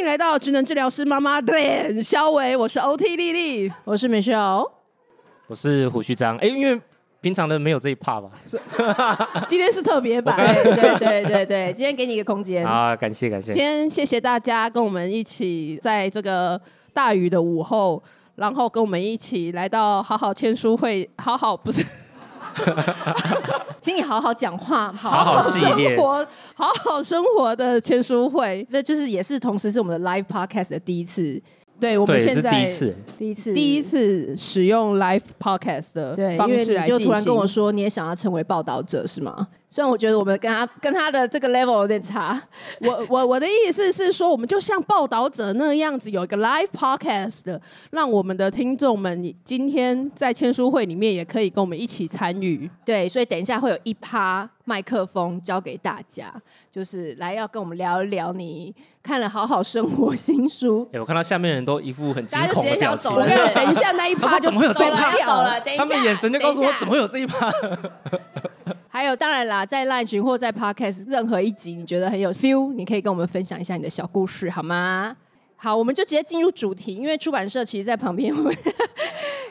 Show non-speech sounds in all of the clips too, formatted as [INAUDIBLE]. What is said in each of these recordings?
迎来到职能治疗师妈妈脸萧玮，我是 OT 丽丽，我是 Michelle，我是胡须章。哎，因为平常的没有这一 part 吧？是，[LAUGHS] 今天是特别版。对对对对对，今天给你一个空间。啊，感谢感谢。今天谢谢大家跟我们一起在这个大雨的午后，然后跟我们一起来到好好签书会，好好不是。[LAUGHS] 请你好好讲话，好好生活，好好生活的签书会，那就是也是同时是我们的 live podcast 的第一次。对，我们现在第一次，第一次，第一次使用 live podcast 的方式来进行。就突然跟我说，你也想要成为报道者是吗？虽然我觉得我们跟他跟他的这个 level 有点差，我我我的意思是说，我们就像报道者那样子，有一个 live podcast 的，让我们的听众们，今天在签书会里面也可以跟我们一起参与。对，所以等一下会有一趴麦克风交给大家，就是来要跟我们聊一聊你看了好好生活新书。哎，我看到下面人都一副很惊恐的表情。我等一下那一趴就怎么会有这一趴？走了，等一下，他们眼神就告诉我怎么会有这一趴。还有，当然啦，在 LINE 群或在 Podcast 任何一集，你觉得很有 feel，你可以跟我们分享一下你的小故事，好吗？好，我们就直接进入主题，因为出版社其实在旁边，我们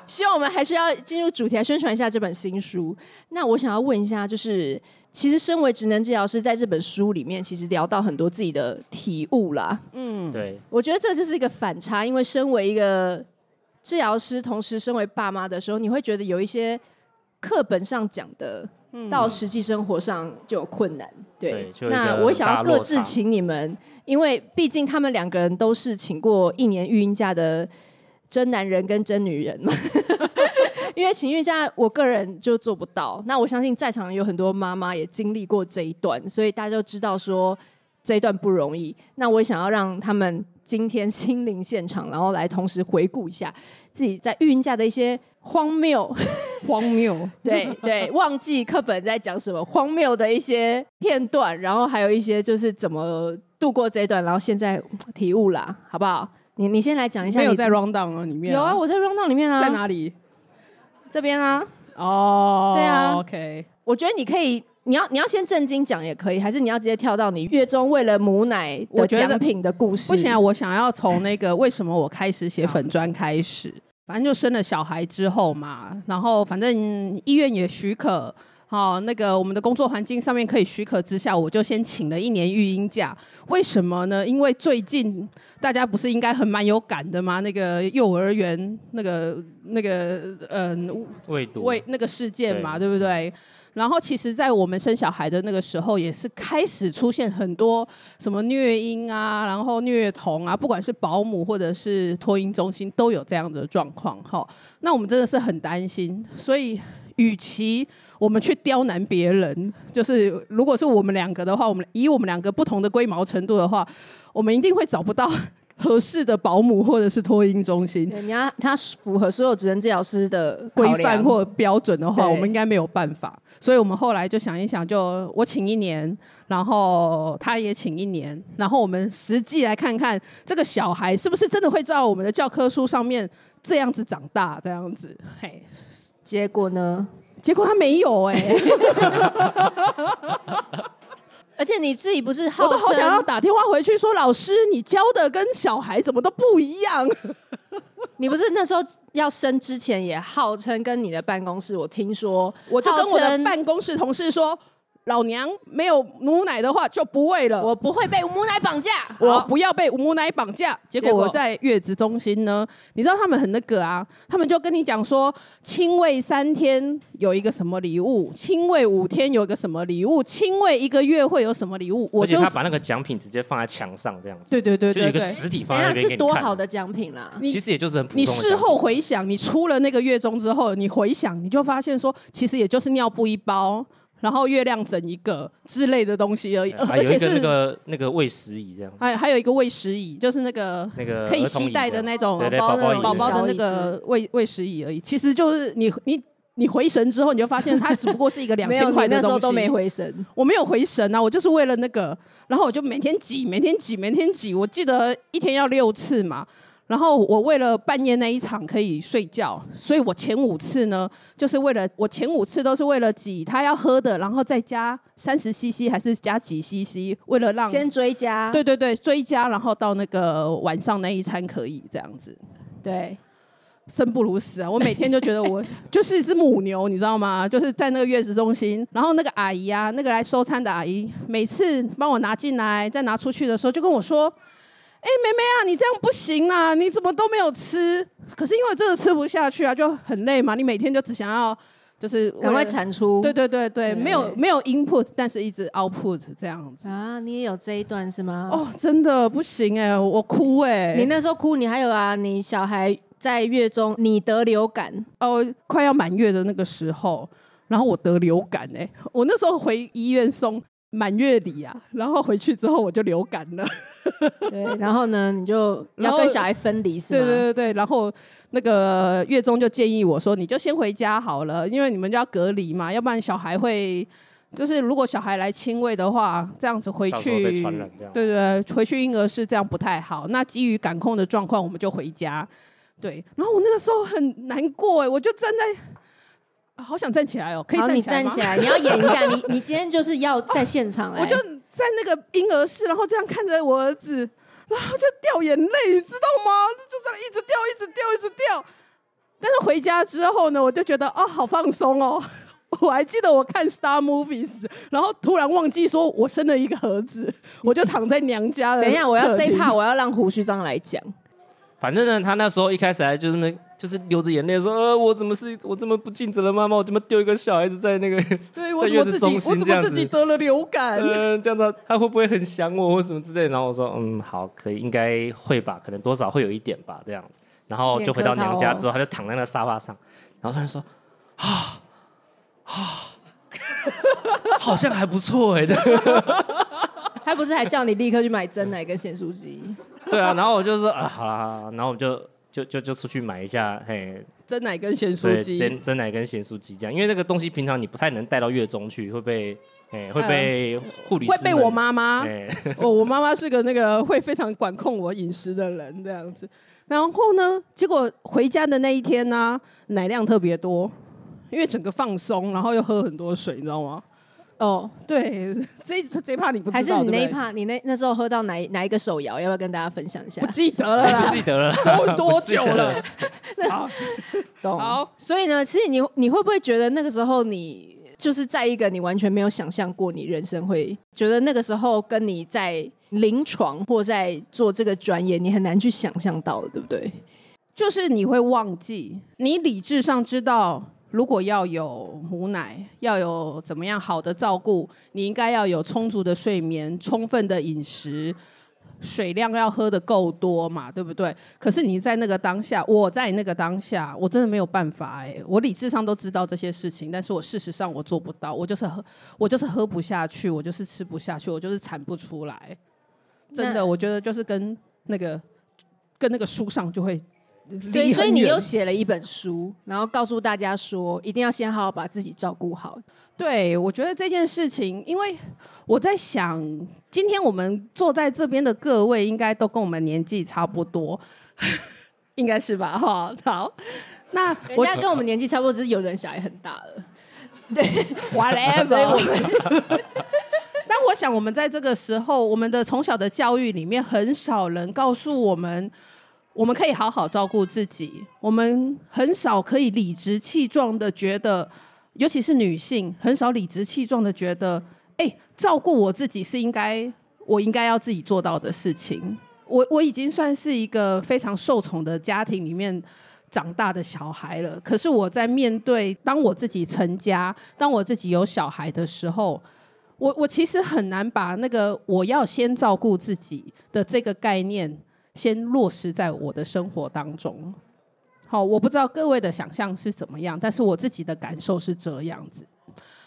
希望我们还是要进入主题来宣传一下这本新书。那我想要问一下，就是其实身为职能治疗师，在这本书里面，其实聊到很多自己的体悟啦。嗯，对，我觉得这就是一个反差，因为身为一个治疗师，同时身为爸妈的时候，你会觉得有一些课本上讲的。到实际生活上就有困难，对。对，那我想要各自请你们，因为毕竟他们两个人都是请过一年育婴假的真男人跟真女人嘛。[LAUGHS] 因为请育婴假，我个人就做不到。那我相信在场有很多妈妈也经历过这一段，所以大家都知道说这一段不容易。那我想要让他们今天亲临现场，然后来同时回顾一下自己在育婴假的一些。荒谬，荒谬，[LAUGHS] 对对，忘记课本在讲什么，荒谬的一些片段，然后还有一些就是怎么度过这一段，然后现在体悟啦，好不好？你你先来讲一下，没有在 rundown 里面，有啊，我在 rundown 里面啊，在哪里？这边啊，哦，对啊，OK，我觉得你可以，你要你要先正经讲也可以，还是你要直接跳到你月中为了母奶的奖品的故事？不行啊，我想要从那个为什么我开始写粉砖开始。反正就生了小孩之后嘛，然后反正医院也许可，好，那个我们的工作环境上面可以许可之下，我就先请了一年育婴假。为什么呢？因为最近大家不是应该很蛮有感的吗？那个幼儿园那个那个嗯未毒喂那个事件嘛，对，对不对？然后其实，在我们生小孩的那个时候，也是开始出现很多什么虐婴啊，然后虐童啊，不管是保姆或者是托婴中心，都有这样的状况。哈，那我们真的是很担心。所以，与其我们去刁难别人，就是如果是我们两个的话，我们以我们两个不同的龟毛程度的话，我们一定会找不到。合适的保姆或者是托婴中心，你要他符合所有职能治疗师的规范或标准的话，我们应该没有办法。所以我们后来就想一想，就我请一年，然后他也请一年，然后我们实际来看看这个小孩是不是真的会照我们的教科书上面这样子长大，这样子。嘿，结果呢？结果他没有哎、欸。[LAUGHS] 而且你自己不是好，我都好想要打电话回去说，老师，你教的跟小孩怎么都不一样。[LAUGHS] 你不是那时候要生之前也号称跟你的办公室，我听说，我就跟我的办公室同事说。老娘没有母奶的话就不喂了，我不会被母奶绑架，我不要被母奶绑架。结果我在月子中心呢，你知道他们很那个啊，他们就跟你讲说，亲喂三天有一个什么礼物，亲喂五天有一个什么礼物，亲喂一个月会有什么礼物。我就他把那个奖品直接放在墙上这样子，对对对，就一个实体放在那。是多好的奖品啦！其实也就是很普通。你事后回想，你出了那个月中之后，你回想，你就发现说，其实也就是尿布一包。然后月亮整一个之类的东西而已，而且是那个那个喂食椅这样。还还有一个喂食椅，就是那个那个可以携带的那种宝宝宝宝的那个喂喂食椅而已。其实就是你你你回神之后，你就发现它只不过是一个两千 [LAUGHS] 块的东西。那时候都没回神，我没有回神啊，我就是为了那个，然后我就每天挤，每天挤，每天挤。我记得一天要六次嘛。然后我为了半夜那一场可以睡觉，所以我前五次呢，就是为了我前五次都是为了挤他要喝的，然后再加三十 CC 还是加几 CC，为了让先追加，对对对，追加，然后到那个晚上那一餐可以这样子。对，生不如死啊！我每天就觉得我就是一只母牛，你知道吗？[LAUGHS] 就是在那个月子中心，然后那个阿姨啊，那个来收餐的阿姨，每次帮我拿进来再拿出去的时候，就跟我说。哎，妹妹啊，你这样不行啊！你怎么都没有吃？可是因为真的吃不下去啊，就很累嘛。你每天就只想要就是赶快产出。对对对对，对没有没有 input，但是一直 output 这样子。啊，你也有这一段是吗？哦，真的不行哎，我哭哎。你那时候哭，你还有啊？你小孩在月中，你得流感哦，快要满月的那个时候，然后我得流感哎，我那时候回医院送。满月礼啊，[LAUGHS] 然后回去之后我就流感了。[LAUGHS] 对，然后呢，你就要跟小孩分离是吗？对对对对，然后那个月中就建议我说，你就先回家好了，因为你们就要隔离嘛，要不然小孩会，就是如果小孩来亲喂的话，这样子回去，对对，回去婴儿室这样不太好。那基于感控的状况，我们就回家。对，然后我那个时候很难过哎，我就站在。好想站起来哦！可以站起来吗？你站起来，你要演一下。你你今天就是要在现场来。[LAUGHS] 我就在那个婴儿室，然后这样看着我儿子，然后就掉眼泪，你知道吗？就这样一直掉，一直掉，一直掉。但是回家之后呢，我就觉得哦，好放松哦。[LAUGHS] 我还记得我看 Star Movies，然后突然忘记说我生了一个儿子，我就躺在娘家了。等一下，我要这一 part，我要让胡须章来讲。反正呢，他那时候一开始还就是那，就是流着眼泪说：“呃，我怎么是，我这么不尽责的妈妈？我怎么丢一个小孩子在那个 [LAUGHS] 对在月子中心这样子？我怎么自己得了流感？嗯、呃，这样子他会不会很想我或什么之类的？”然后我说：“嗯，好，可以，应该会吧，可能多少会有一点吧，这样子。”然后就回到娘家之后，他就躺在那个沙发上，然后突然说：“啊啊，好像还不错哎、欸。[LAUGHS] ”他不是还叫你立刻去买真奶跟咸酥鸡？对啊，然后我就说啊，好了好了，然后我就就就就出去买一下，嘿，蒸奶跟咸酥鸡，蒸蒸奶跟咸酥鸡这样，因为那个东西平常你不太能带到月中去，会被，哎，会被护理师、呃，会被我妈妈，嘿 [LAUGHS] 哦，我妈妈是个那个会非常管控我饮食的人，这样子。然后呢，结果回家的那一天呢、啊，奶量特别多，因为整个放松，然后又喝很多水，你知道吗？哦，oh, 对，[LAUGHS] 这这怕你不知道，还是你那一趴？你那那时候喝到哪哪一个手摇？要不要跟大家分享一下？不记得了，不记得了，都多久了？好，懂。好，所以呢，其实你你会不会觉得那个时候你就是在一个你完全没有想象过你人生会觉得那个时候跟你在临床或在做这个专业，你很难去想象到的，对不对？就是你会忘记，你理智上知道。如果要有母奶，要有怎么样好的照顾，你应该要有充足的睡眠、充分的饮食，水量要喝的够多嘛，对不对？可是你在那个当下，我在那个当下，我真的没有办法哎，我理智上都知道这些事情，但是我事实上我做不到，我就是喝，我就是喝不下去，我就是吃不下去，我就是产不出来，真的，我觉得就是跟那个跟那个书上就会。对，所以你又写了一本书，然后告诉大家说，一定要先好好把自己照顾好。对，我觉得这件事情，因为我在想，今天我们坐在这边的各位，应该都跟我们年纪差不多，[LAUGHS] 应该是吧？哈，好，那人家跟我们年纪差不多，只是有人小孩很大了。对，[LAUGHS] whatever。[LAUGHS] 但我想，我们在这个时候，我们的从小的教育里面，很少人告诉我们。我们可以好好照顾自己。我们很少可以理直气壮的觉得，尤其是女性，很少理直气壮的觉得，哎，照顾我自己是应该，我应该要自己做到的事情。我我已经算是一个非常受宠的家庭里面长大的小孩了。可是我在面对当我自己成家，当我自己有小孩的时候，我我其实很难把那个我要先照顾自己的这个概念。先落实在我的生活当中。好，我不知道各位的想象是怎么样，但是我自己的感受是这样子。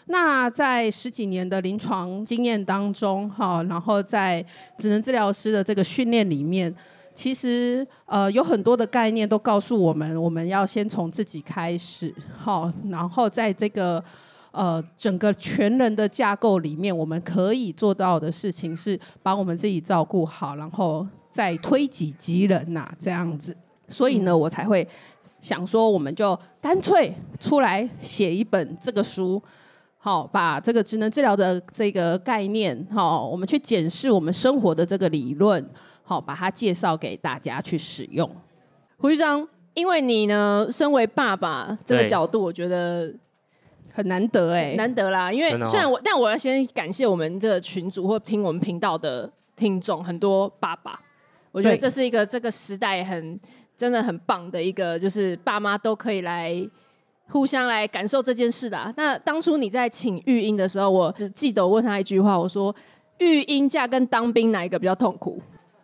那在十几年的临床经验当中，哈，然后在职能治疗师的这个训练里面，其实呃有很多的概念都告诉我们，我们要先从自己开始，好，然后在这个呃整个全人的架构里面，我们可以做到的事情是把我们自己照顾好，然后。再推己及人呐、啊，这样子。所以呢，我才会想说，我们就干脆出来写一本这个书，好，把这个职能治疗的这个概念，好，我们去检视我们生活的这个理论，好，把它介绍给大家去使用。胡局长，因为你呢，身为爸爸这个角度，我觉得很难得哎，难得啦。因为虽然我，但我要先感谢我们这个群组或听我们频道的听众，很多爸爸，我觉得这是一个这个时代很。真的很棒的一个，就是爸妈都可以来互相来感受这件事的啊。那当初你在请育婴的时候，我只记得我问他一句话，我说：育婴假跟当兵哪一个比较痛苦？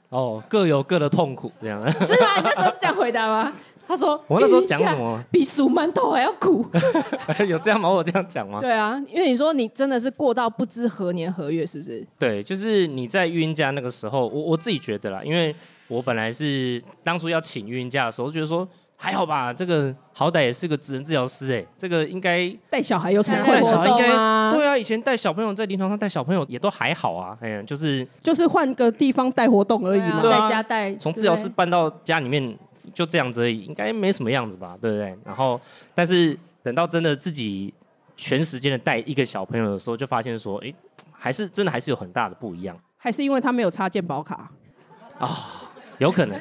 哦，各有各的痛苦，这样是吗？你那时候是这样回答吗？他说：我那时候讲什么？比数馒头还要苦。[LAUGHS] 有这样吗？我这样讲吗？对啊，因为你说你真的是过到不知何年何月，是不是？对，就是你在育婴假那个时候，我我自己觉得啦，因为。我本来是当初要请育婴假的时候，觉得说还好吧，这个好歹也是个职能治疗师哎，这个应该带小孩有什么困难？应该对啊，以前带小朋友在临床上带小朋友也都还好啊，哎，就是就是换个地方带活动而已嘛，在家带，从治疗室搬到家里面就这样子而已，应该没什么样子吧，对不对？然后，但是等到真的自己全时间的带一个小朋友的时候，就发现说，哎，还是真的还是有很大的不一样，还是因为他没有插健保卡啊。有可能，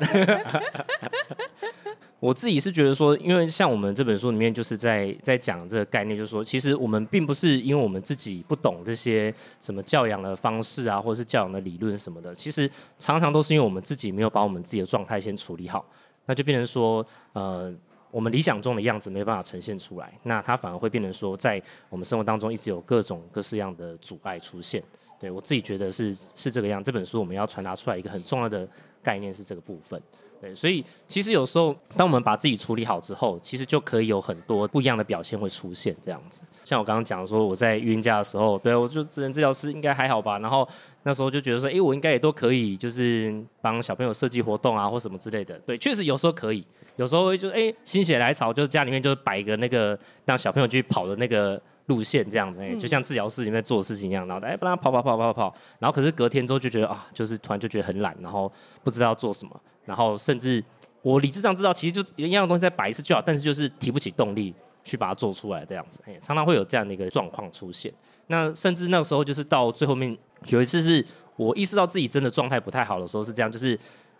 [LAUGHS] 我自己是觉得说，因为像我们这本书里面就是在在讲这个概念，就是说，其实我们并不是因为我们自己不懂这些什么教养的方式啊，或者是教养的理论什么的，其实常常都是因为我们自己没有把我们自己的状态先处理好，那就变成说，呃，我们理想中的样子没办法呈现出来，那它反而会变成说，在我们生活当中一直有各种各式样的阻碍出现。对，我自己觉得是是这个样，这本书我们要传达出来一个很重要的。概念是这个部分，对，所以其实有时候，当我们把自己处理好之后，其实就可以有很多不一样的表现会出现。这样子，像我刚刚讲说，我在育婴假的时候，对，我就职能治疗师应该还好吧。然后那时候就觉得说，哎，我应该也都可以，就是帮小朋友设计活动啊，或什么之类的。对，确实有时候可以，有时候就哎心血来潮，就家里面就摆一个那个让小朋友去跑的那个。路线这样子，哎，就像治疗室里面做的事情一样，然后哎，不让他跑跑跑跑跑，然后可是隔天之后就觉得啊，就是突然就觉得很懒，然后不知道做什么，然后甚至我理智上知道，其实就一样的东西再摆一次就好，但是就是提不起动力去把它做出来这样子，常常会有这样的一个状况出现。那甚至那个时候就是到最后面有一次是我意识到自己真的状态不太好的时候是这样，就是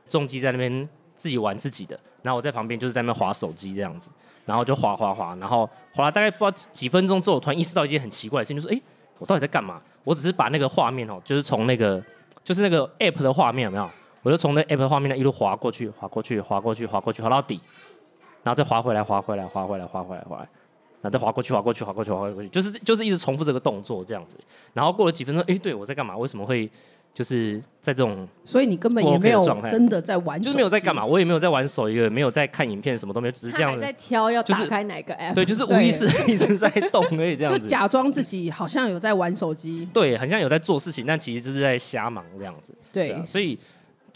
重机在那边自己玩自己的，然后我在旁边就是在那边滑手机这样子。然后就滑滑滑，然后滑了大概不知道几分钟之后，我突然意识到一件很奇怪的事情，就是哎，我到底在干嘛？我只是把那个画面哦，就是从那个就是那个 app 的画面有没有？我就从那 app 的画面那一路滑过去，滑过去，滑过去，滑过去，滑到底，然后再滑回来，滑回来，滑回来，滑回来，滑，然后再滑过去，滑过去，滑过去，滑过去，就是就是一直重复这个动作这样子。然后过了几分钟，哎，对我在干嘛？为什么会？就是在这种，所以你根本也没有真的在玩，就是没有在干嘛，我也没有在玩手机，没有在看影片，什么都没有，只是这样子。在挑要打开哪个 app，对，就是无意识 [LAUGHS] 一直在动而已，这样子。就假装自己好像有在玩手机，对，很像有在做事情，但其实就是在瞎忙这样子。对，所以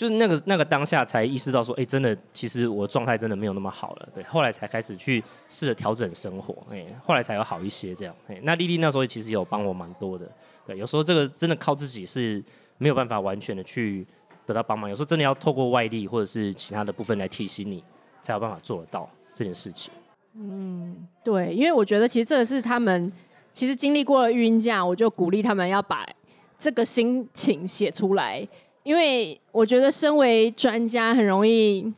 就是那个那个当下才意识到说，哎，真的，其实我状态真的没有那么好了。对，后来才开始去试着调整生活，哎，后来才有好一些这样。哎，那丽丽那时候其实有帮我蛮多的。对，有时候这个真的靠自己是。没有办法完全的去得到帮忙，有时候真的要透过外力或者是其他的部分来提醒你，才有办法做得到这件事情。嗯，对，因为我觉得其实这个是他们其实经历过了孕假，我就鼓励他们要把这个心情写出来，因为我觉得身为专家很容易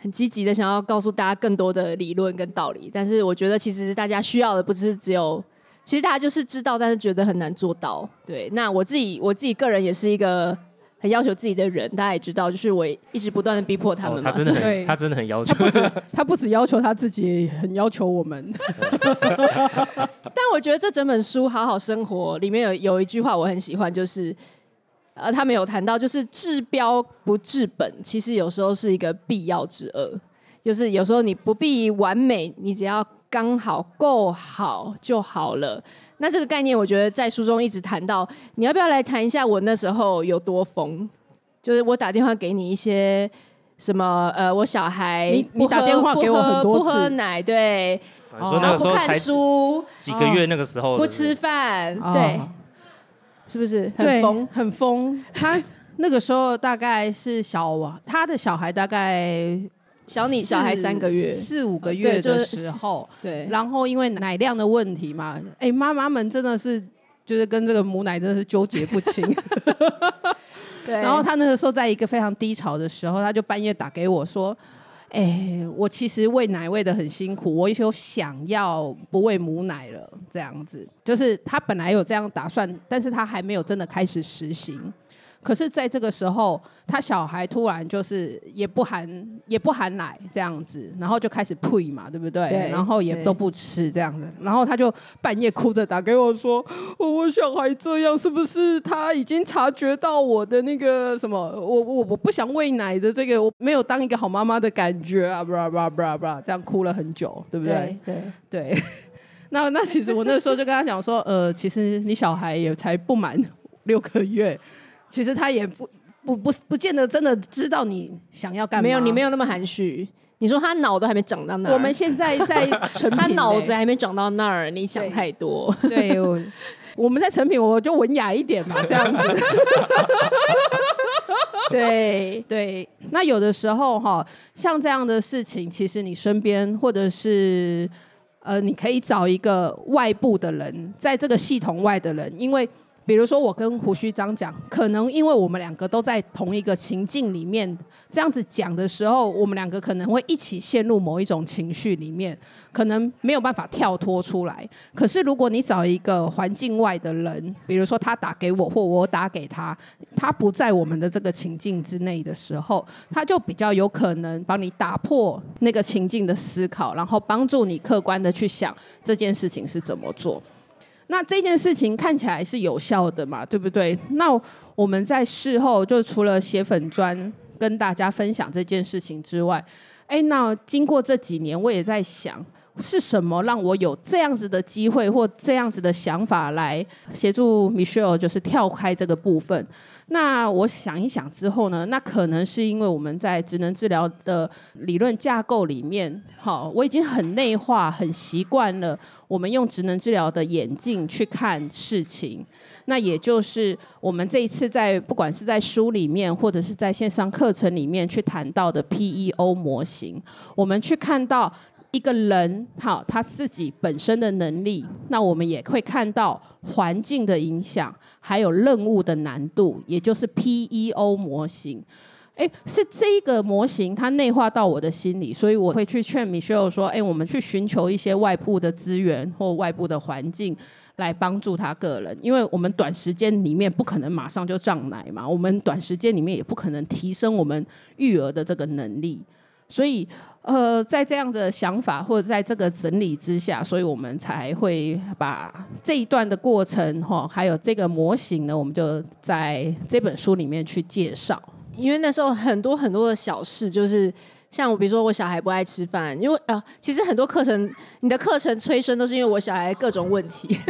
很积极的想要告诉大家更多的理论跟道理，但是我觉得其实大家需要的不是只有。其实大家就是知道，但是觉得很难做到。对，那我自己我自己个人也是一个很要求自己的人，大家也知道，就是我一直不断的逼迫他们。哦、他真的很，对他真的很要求。他不止，[LAUGHS] 他不止要求他自己，很要求我们。[LAUGHS] 但我觉得这整本书《好好生活》里面有有一句话我很喜欢，就是呃，他们有谈到，就是治标不治本，其实有时候是一个必要之恶。就是有时候你不必完美，你只要。刚好够好就好了。那这个概念，我觉得在书中一直谈到。你要不要来谈一下我那时候有多疯？就是我打电话给你一些什么？呃，我小孩你你打电话给我很多次，不喝奶，对，说那个时候不看书，几个月那个时候不吃饭，对，是不是很疯？很疯。他那个时候大概是小，他的小孩大概。小你小孩三个月，四五个月的时候，对，然后因为奶量的问题嘛，哎，妈妈们真的是就是跟这个母奶真的是纠结不清。对，[LAUGHS] 然后他那个时候在一个非常低潮的时候，他就半夜打给我说：“哎，我其实喂奶喂的很辛苦，我有想要不喂母奶了，这样子，就是他本来有这样打算，但是他还没有真的开始实行。”可是，在这个时候，他小孩突然就是也不含也不含奶这样子，然后就开始呸嘛，对不对？对，然后也都不吃这样子，然后他就半夜哭着打给我说：“我小孩这样，是不是他已经察觉到我的那个什么？我我我不想喂奶的这个，我没有当一个好妈妈的感觉啊！”布拉布拉布拉布拉，这样哭了很久，对不对？对对，对。那那其实我那时候就跟他讲说：“呃，其实你小孩也才不满六个月。”其实他也不不不不见得真的知道你想要干嘛。没有，你没有那么含蓄。你说他脑都还没长到那儿。我们现在在成品，[LAUGHS] 他脑子还没长到那儿，你想太多。对，我，我们在成品，我就文雅一点嘛，[LAUGHS] 这样子。对 [LAUGHS] 对，那有的时候哈，像这样的事情，其实你身边或者是呃，你可以找一个外部的人，在这个系统外的人，因为。比如说，我跟胡须张讲，可能因为我们两个都在同一个情境里面，这样子讲的时候，我们两个可能会一起陷入某一种情绪里面，可能没有办法跳脱出来。可是，如果你找一个环境外的人，比如说他打给我，或我打给他，他不在我们的这个情境之内的时候，他就比较有可能帮你打破那个情境的思考，然后帮助你客观的去想这件事情是怎么做。那这件事情看起来是有效的嘛，对不对？那我们在事后就除了写粉专跟大家分享这件事情之外，哎，那经过这几年，我也在想，是什么让我有这样子的机会或这样子的想法来协助 Michelle，就是跳开这个部分。那我想一想之后呢，那可能是因为我们在职能治疗的理论架构里面，好，我已经很内化、很习惯了，我们用职能治疗的眼镜去看事情。那也就是我们这一次在不管是在书里面，或者是在线上课程里面去谈到的 PEO 模型，我们去看到。一个人好，他自己本身的能力，那我们也会看到环境的影响，还有任务的难度，也就是 PEO 模型。诶，是这个模型它内化到我的心里，所以我会去劝 Michelle 说：诶，我们去寻求一些外部的资源或外部的环境来帮助他个人，因为我们短时间里面不可能马上就涨奶嘛，我们短时间里面也不可能提升我们育儿的这个能力，所以。呃，在这样的想法或者在这个整理之下，所以我们才会把这一段的过程哈，还有这个模型呢，我们就在这本书里面去介绍。因为那时候很多很多的小事，就是。像我，比如说我小孩不爱吃饭，因为呃，其实很多课程，你的课程催生都是因为我小孩各种问题。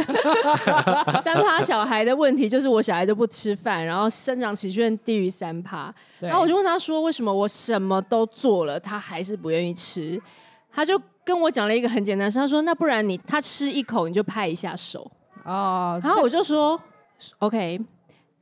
[LAUGHS] 三趴小孩的问题就是我小孩都不吃饭，然后生长期居然低于三趴。然后我就问他说，为什么我什么都做了，他还是不愿意吃？他就跟我讲了一个很简单的事，他说，那不然你他吃一口你就拍一下手。哦，然后我就说，OK。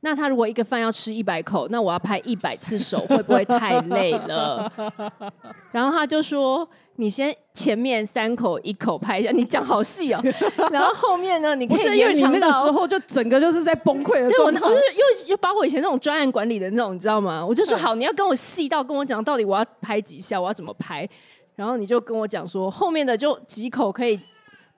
那他如果一个饭要吃一百口，那我要拍一百次手，会不会太累了？[LAUGHS] 然后他就说：“你先前面三口一口拍一下，你讲好细哦。[LAUGHS] 然后后面呢，你可以不是因为你那个时候就整个就是在崩溃的状态。对，我我就又又把我以前那种专案管理的那种，你知道吗？我就说好，你要跟我细到跟我讲到底我要拍几下，我要怎么拍。然后你就跟我讲说，后面的就几口可以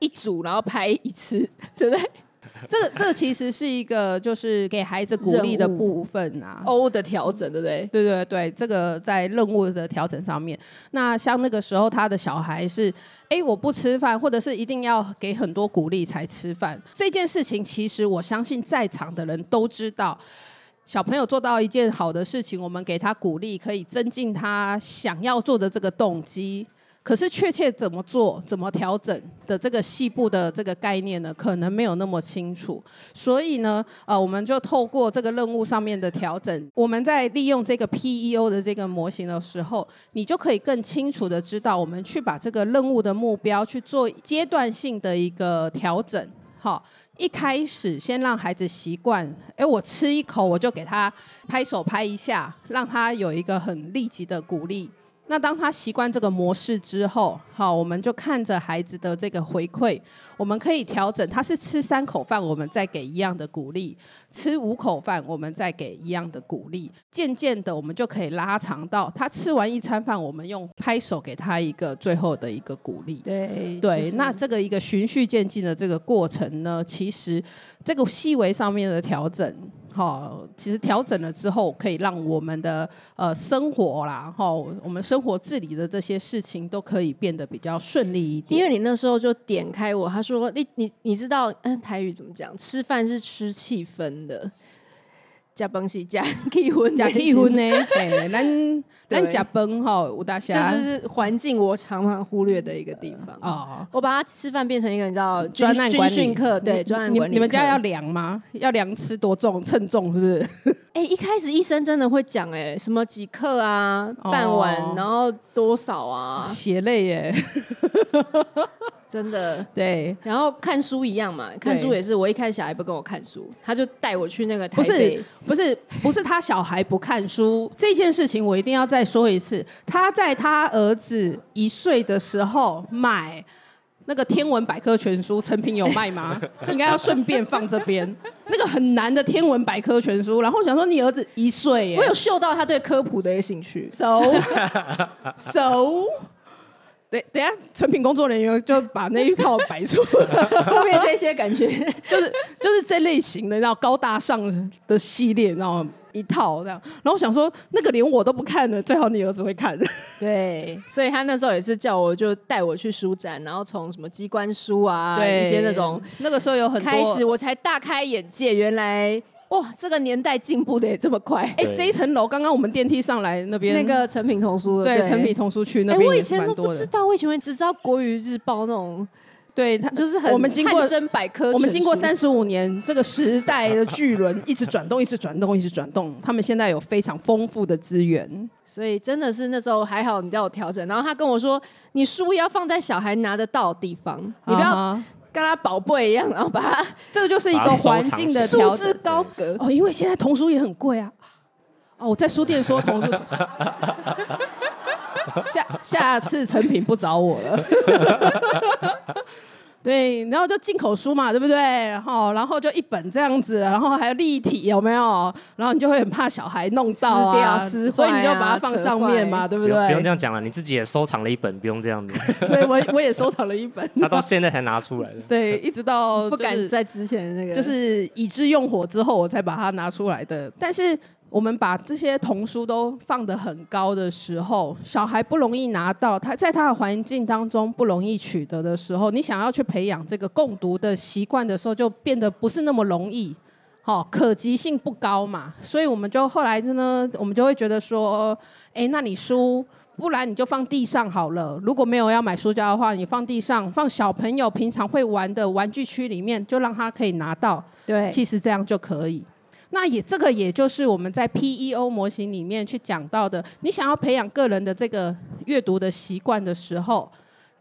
一组，然后拍一次，对不对？” [LAUGHS] 这个这个其实是一个就是给孩子鼓励的部分啊，O 的调整，对不对？对对对，这个在任务的调整上面。那像那个时候他的小孩是，哎，我不吃饭，或者是一定要给很多鼓励才吃饭。这件事情其实我相信在场的人都知道，小朋友做到一件好的事情，我们给他鼓励，可以增进他想要做的这个动机。可是确切怎么做、怎么调整的这个细部的这个概念呢，可能没有那么清楚。所以呢，呃，我们就透过这个任务上面的调整，我们在利用这个 PEO 的这个模型的时候，你就可以更清楚的知道，我们去把这个任务的目标去做阶段性的一个调整。好，一开始先让孩子习惯，哎，我吃一口我就给他拍手拍一下，让他有一个很立即的鼓励。那当他习惯这个模式之后，好，我们就看着孩子的这个回馈，我们可以调整。他是吃三口饭，我们再给一样的鼓励；吃五口饭，我们再给一样的鼓励。渐渐的，我们就可以拉长到他吃完一餐饭，我们用拍手给他一个最后的一个鼓励。对对，就是、那这个一个循序渐进的这个过程呢，其实这个细微上面的调整。好，其实调整了之后，可以让我们的呃生活啦，哈，我们生活自理的这些事情都可以变得比较顺利一点。因为你那时候就点开我，他说你你你知道，嗯，台语怎么讲？吃饭是吃气氛的。加饭是加 [LAUGHS] 气氛，加气氛呢？哎，[LAUGHS] 咱咱加饭吼，吴大侠，这就是环境我常常忽略的一个地方哦。我把它吃饭变成一个你知道专案管理课，对，专案管理。你们家要量吗？要量吃多重，称重是不是？[LAUGHS] 哎，一开始医生真的会讲，哎，什么几克啊，半碗，然后多少啊？血泪耶。真的对，然后看书一样嘛，看书也是。我一开始小孩不跟我看书，他就带我去那个台北。不是不是不是他小孩不看书这件事情，我一定要再说一次。他在他儿子一岁的时候买那个天文百科全书，成品有卖吗？[LAUGHS] 应该要顺便放这边。那个很难的天文百科全书，然后想说你儿子一岁，我有嗅到他对科普的兴趣。So [LAUGHS] so。等等下，成品工作人员就把那一套摆出来，[LAUGHS] 后面这些感觉 [LAUGHS] 就是就是这类型的，然后高大上的系列，然后一套这样。然后我想说，那个连我都不看的，最好你儿子会看。[LAUGHS] 对，所以他那时候也是叫我就带我去书展，然后从什么机关书啊，对一些那种，那个时候有很多开始，我才大开眼界，原来。哇，这个年代进步的也这么快！哎，这一层楼刚刚我们电梯上来那边，那个成品童书，对，成品童书区那边，我以前都不知道，我以前只知道国语日报那种，对，它就是很我们经过百科，我们经过三十五年这个时代的巨轮一直转动，一直转动，一直转动，他们现在有非常丰富的资源，所以真的是那时候还好，你叫我调整，然后他跟我说，你书要放在小孩拿得到的地方，你不要。跟他宝贝一样，然后把它，[LAUGHS] 这个就是一个环境的束之高阁哦。因为现在童书也很贵啊。哦，我在书店说童书，[LAUGHS] 下下次成品不找我了。[LAUGHS] 对，然后就进口书嘛，对不对？然后，然后就一本这样子，然后还有立体，有没有？然后你就会很怕小孩弄到啊，撕掉，撕啊，所以你就把它放上面嘛，对不对？不用这样讲了，你自己也收藏了一本，不用这样子。[LAUGHS] 所以我我也收藏了一本，[LAUGHS] 他到现在才拿出来的。对，一直到不敢在之前那个，就是已知用火之后，我才把它拿出来的。但是。我们把这些童书都放得很高的时候，小孩不容易拿到，他在他的环境当中不容易取得的时候，你想要去培养这个共读的习惯的时候，就变得不是那么容易，好，可及性不高嘛。所以我们就后来呢，我们就会觉得说，哎，那你书，不然你就放地上好了。如果没有要买书架的话，你放地上，放小朋友平常会玩的玩具区里面，就让他可以拿到。对，其实这样就可以。那也这个也就是我们在 PEO 模型里面去讲到的，你想要培养个人的这个阅读的习惯的时候，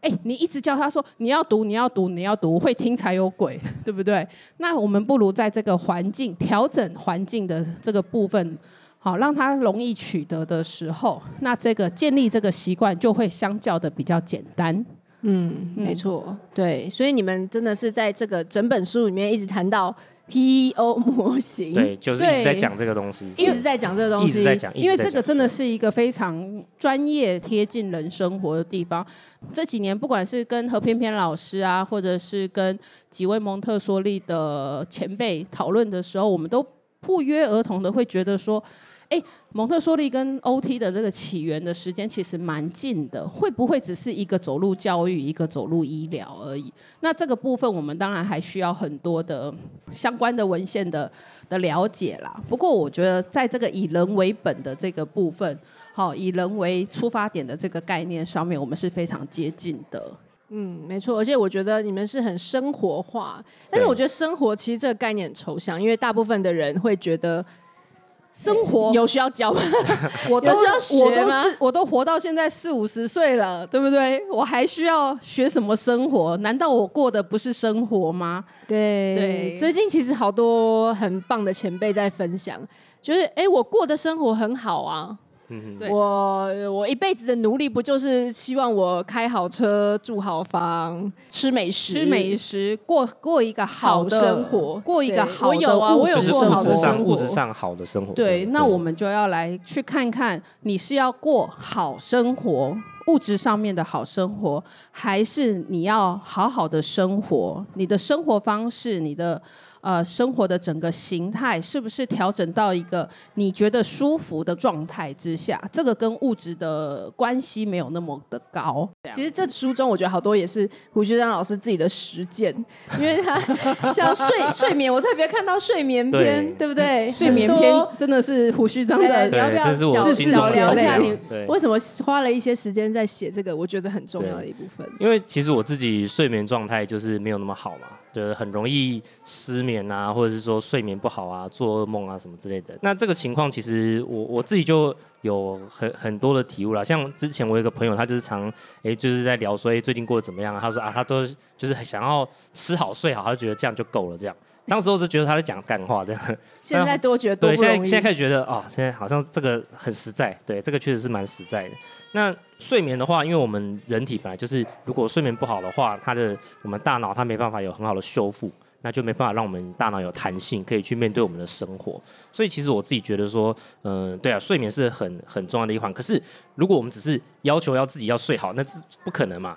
哎，你一直叫他说你要读，你要读，你要读，会听才有鬼，[LAUGHS] 对不对？那我们不如在这个环境调整环境的这个部分，好让他容易取得的时候，那这个建立这个习惯就会相较的比较简单。嗯，没错，对，所以你们真的是在这个整本书里面一直谈到。PEO 模型，对，就是一直在讲这个东西，一直在讲这个东西，一直在讲，因为这个真的是一个非常专业、贴近人生活的地方。这几年，不管是跟何翩翩老师啊，或者是跟几位蒙特梭利的前辈讨论的时候，我们都不约而同的会觉得说。哎，蒙特梭利跟 OT 的这个起源的时间其实蛮近的，会不会只是一个走路教育，一个走路医疗而已？那这个部分我们当然还需要很多的相关的文献的的了解啦。不过我觉得在这个以人为本的这个部分，好，以人为出发点的这个概念上面，我们是非常接近的。嗯，没错，而且我觉得你们是很生活化，但是我觉得生活其实这个概念很抽象，因为大部分的人会觉得。生活有需要教吗？[LAUGHS] 我都需要学吗？我都是我都活到现在四五十岁了，对不对？我还需要学什么生活？难道我过的不是生活吗？对对。最近其实好多很棒的前辈在分享，就是哎，我过的生活很好啊，我我一辈子的努力不就是希望我开好车、住好房、吃美食、吃美食，过过一个好的生活过一个好的我有啊物我有就是质过好物质上的生活物质上好的生活。对，那我们就要来去看看，你是要过好生活，物质上面的好生活，还是你要好好的生活？你的生活方式，你的。呃，生活的整个形态是不是调整到一个你觉得舒服的状态之下？这个跟物质的关系没有那么的高。其实这书中我觉得好多也是胡须章老师自己的实践，[LAUGHS] 因为他 [LAUGHS] 像睡 [LAUGHS] 睡眠，我特别看到睡眠篇，对，对不对？睡眠篇真的是胡须章的，你要不要小聊一下你为什么花了一些时间在写这个？我觉得很重要的一部分。因为其实我自己睡眠状态就是没有那么好嘛，就是很容易失眠啊，或者是说睡眠不好啊，做噩梦啊什么之类的。那这个情况其实我我自己就有很很多的体悟啦。像之前我有一个朋友，他就是常哎就是在聊说，哎最近过得怎么样啊？他说啊，他都就是想要吃好睡好，他就觉得这样就够了。这样，当时我是觉得他在讲干话这样。[LAUGHS] 现在多觉得多对。现在现在开始觉得哦，现在好像这个很实在。对，这个确实是蛮实在的。那睡眠的话，因为我们人体本来就是，如果睡眠不好的话，它的我们大脑它没办法有很好的修复。那就没办法让我们大脑有弹性，可以去面对我们的生活。所以其实我自己觉得说，嗯、对啊，睡眠是很很重要的一环。可是如果我们只是要求要自己要睡好，那是不可能嘛。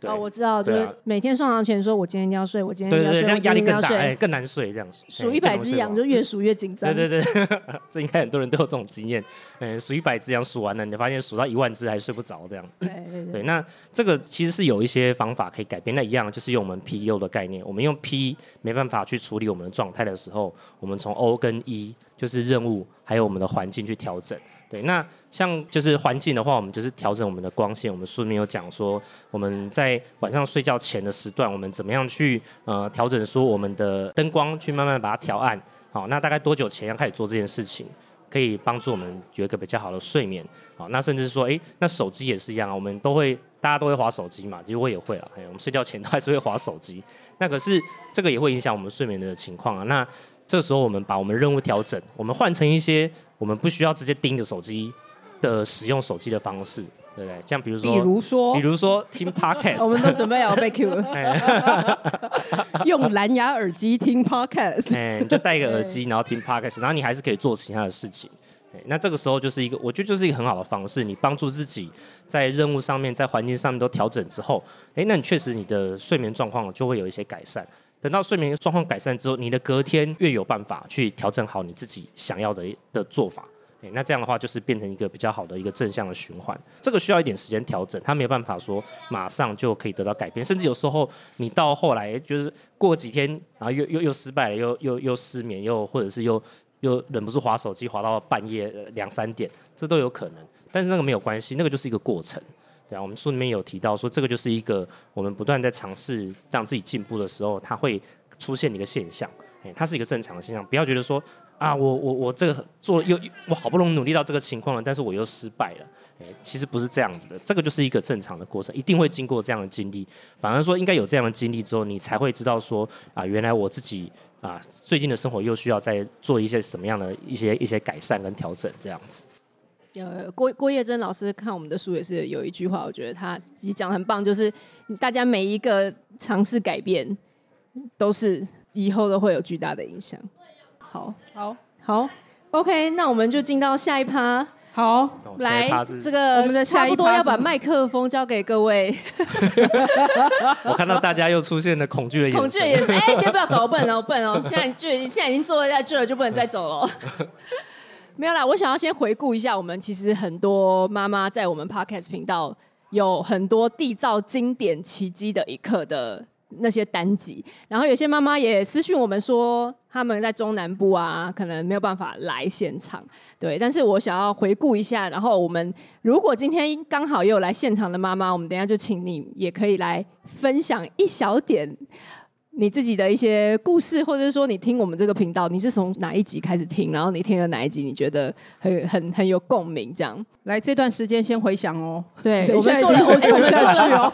对哦，我知道，就是每天上床前说，我今天一定要睡，我今天一定要睡，对对对，这样压力更大，哎，更难睡这样。[LAUGHS] 数一百只羊就越数越紧张。[LAUGHS] 对对对，[LAUGHS] 这应该很多人都有这种经验。嗯，数一百只羊数完了，你发现数到一万只还睡不着这样。对对对。对，那这个其实是有一些方法可以改变。那一样就是用我们 PU 的概念，我们用 P 没办法去处理我们的状态的时候，我们从 O 跟 E 就是任务还有我们的环境去调整。对，那像就是环境的话，我们就是调整我们的光线。我们书里面有讲说，我们在晚上睡觉前的时段，我们怎么样去呃调整说我们的灯光，去慢慢把它调暗。好，那大概多久前要开始做这件事情，可以帮助我们有一个比较好的睡眠。好，那甚至说，哎，那手机也是一样啊，我们都会大家都会滑手机嘛，其实我也会了。哎，我们睡觉前都还是会滑手机。那可是这个也会影响我们睡眠的情况啊。那这时候我们把我们任务调整，我们换成一些。我们不需要直接盯着手机的使用手机的方式，对不对？像比如说，比如说，比如说听 [LAUGHS] podcast，我们都准备要被 Q 了。[LAUGHS] 用蓝牙耳机听 podcast，哎，你就戴一个耳机，然后听 podcast，然后你还是可以做其他的事情。那这个时候就是一个，我觉得就是一个很好的方式，你帮助自己在任务上面、在环境上面都调整之后，哎，那你确实你的睡眠状况就会有一些改善。等到睡眠状况改善之后，你的隔天越有办法去调整好你自己想要的的做法，那这样的话就是变成一个比较好的一个正向的循环。这个需要一点时间调整，它没有办法说马上就可以得到改变，甚至有时候你到后来就是过几天，然后又又又失败了，又又又失眠，又或者是又又忍不住划手机划到半夜两三点，这都有可能。但是那个没有关系，那个就是一个过程。对啊，我们书里面有提到说，这个就是一个我们不断在尝试让自己进步的时候，它会出现一个现象，哎，它是一个正常的现象。不要觉得说啊，我我我这个做又我好不容易努力到这个情况了，但是我又失败了，哎，其实不是这样子的，这个就是一个正常的过程，一定会经过这样的经历。反而说应该有这样的经历之后，你才会知道说啊，原来我自己啊最近的生活又需要再做一些什么样的一些一些改善跟调整，这样子。呃，郭郭叶珍老师看我们的书也是有一句话，我觉得他自己讲的很棒，就是大家每一个尝试改变，都是以后都会有巨大的影响。好，好，好，OK，那我们就进到下一趴。好，来，这个我们的差不多要把麦克风交给各位。[LAUGHS] 我看到大家又出现了恐惧的眼神，恐惧的眼神。哎，先不要走，不能哦，不能哦，现在就现在已经坐在这了，就不能再走了。没有啦，我想要先回顾一下，我们其实很多妈妈在我们 Podcast 频道有很多缔造经典奇迹的一刻的那些单集，然后有些妈妈也私讯我们说，他们在中南部啊，可能没有办法来现场，对，但是我想要回顾一下，然后我们如果今天刚好也有来现场的妈妈，我们等一下就请你也可以来分享一小点。你自己的一些故事，或者是说你听我们这个频道，你是从哪一集开始听？然后你听了哪一集，你觉得很很很有共鸣？这样，来这段时间先回想哦。对，我们做了，我们做下去哦。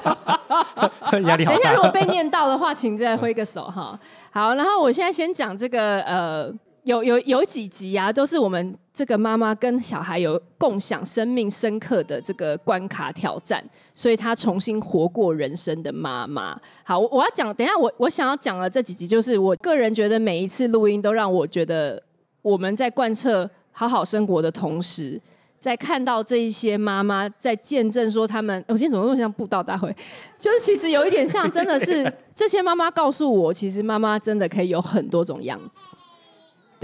[LAUGHS] 压力好大。等一下，如果被念到的话，请再挥个手哈。好，然后我现在先讲这个呃，有有有几集啊，都是我们这个妈妈跟小孩有共享生命深刻的这个关卡挑战，所以她重新活过人生的妈妈。好，我要讲，等一下我我想要讲的这几集，就是我个人觉得每一次录音都让我觉得我们在贯彻好好生活的同时，在看到这一些妈妈在见证说他们，我今天怎么那么像布道大会？就是其实有一点像，真的是 [LAUGHS] 这些妈妈告诉我，其实妈妈真的可以有很多种样子。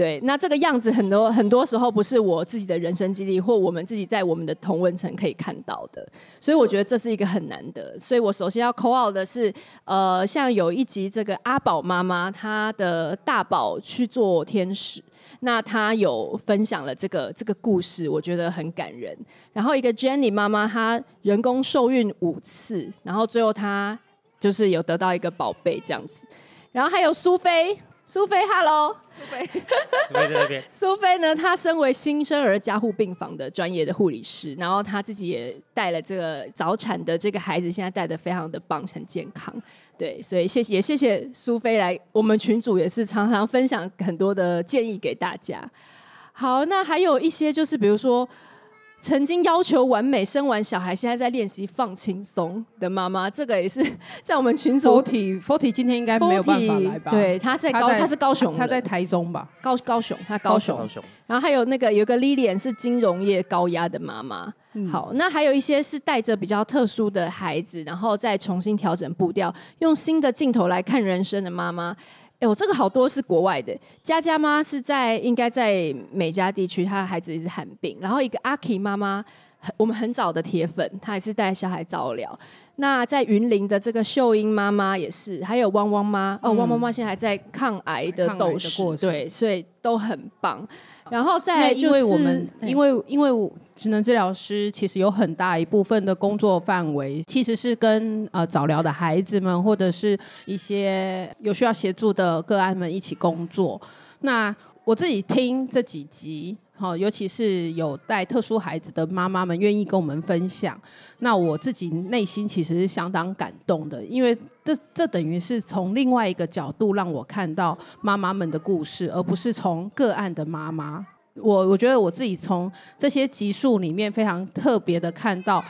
对，那这个样子很多很多时候不是我自己的人生经历，或我们自己在我们的同文层可以看到的，所以我觉得这是一个很难得。所以我首先要 call out 的是，呃，像有一集这个阿宝妈妈，她的大宝去做天使，那她有分享了这个这个故事，我觉得很感人。然后一个 Jenny 妈妈，她人工受孕五次，然后最后她就是有得到一个宝贝这样子。然后还有苏菲。苏菲，Hello，苏菲，苏菲在那边。[LAUGHS] 苏菲呢，她身为新生儿加护病房的专业的护理师，然后她自己也带了这个早产的这个孩子，现在带的非常的棒，很健康。对，所以谢谢，也谢谢苏菲来我们群组，也是常常分享很多的建议给大家。好，那还有一些就是，比如说。曾经要求完美生完小孩，现在在练习放轻松的妈妈，这个也是 [LAUGHS] 在我们群组。Forty Forty 今天应该没有办法来吧？对，他是在高，他，他是高雄，他在台中吧？高高雄，他高雄。高雄。然后还有那个有个 Lilian 是金融业高压的妈妈。嗯、好，那还有一些是带着比较特殊的孩子，然后再重新调整步调，用新的镜头来看人生的妈妈。哎，我这个好多是国外的。佳佳妈是在应该在美加地区，她的孩子一直罕病。然后一个阿 K 妈妈，我们很早的铁粉，她也是带小孩早疗。那在云林的这个秀英妈妈也是，还有汪汪妈、嗯、哦，汪汪妈现在还在抗癌的斗士，对，所以都很棒。然后再就是，因为我们，因为因为我职能治疗师其实有很大一部分的工作范围，其实是跟呃早疗的孩子们或者是一些有需要协助的个案们一起工作。那我自己听这几集。好，尤其是有带特殊孩子的妈妈们愿意跟我们分享，那我自己内心其实是相当感动的，因为这这等于是从另外一个角度让我看到妈妈们的故事，而不是从个案的妈妈。我我觉得我自己从这些集数里面非常特别的看到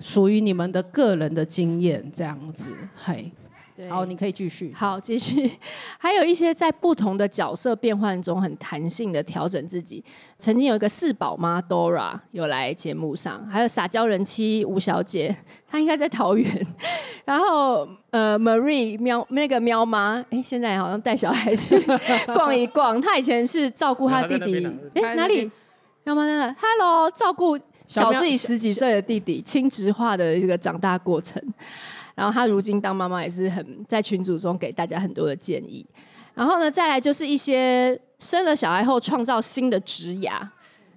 属于你们的个人的经验，这样子，嘿。对好，你可以继续。好，继续。[LAUGHS] 还有一些在不同的角色变换中很弹性的调整自己。曾经有一个四宝妈 Dora 有来节目上，还有撒娇人妻吴小姐，她应该在桃园。[LAUGHS] 然后呃，Marie 喵那个喵妈，哎，现在好像带小孩去 [LAUGHS] 逛一逛。她以前是照顾她弟弟，哎，哪里？喵妈在那，Hello，照顾小自己十几岁的弟弟，亲职化的这个长大过程。然后她如今当妈妈也是很在群组中给大家很多的建议。然后呢，再来就是一些生了小孩后创造新的职涯，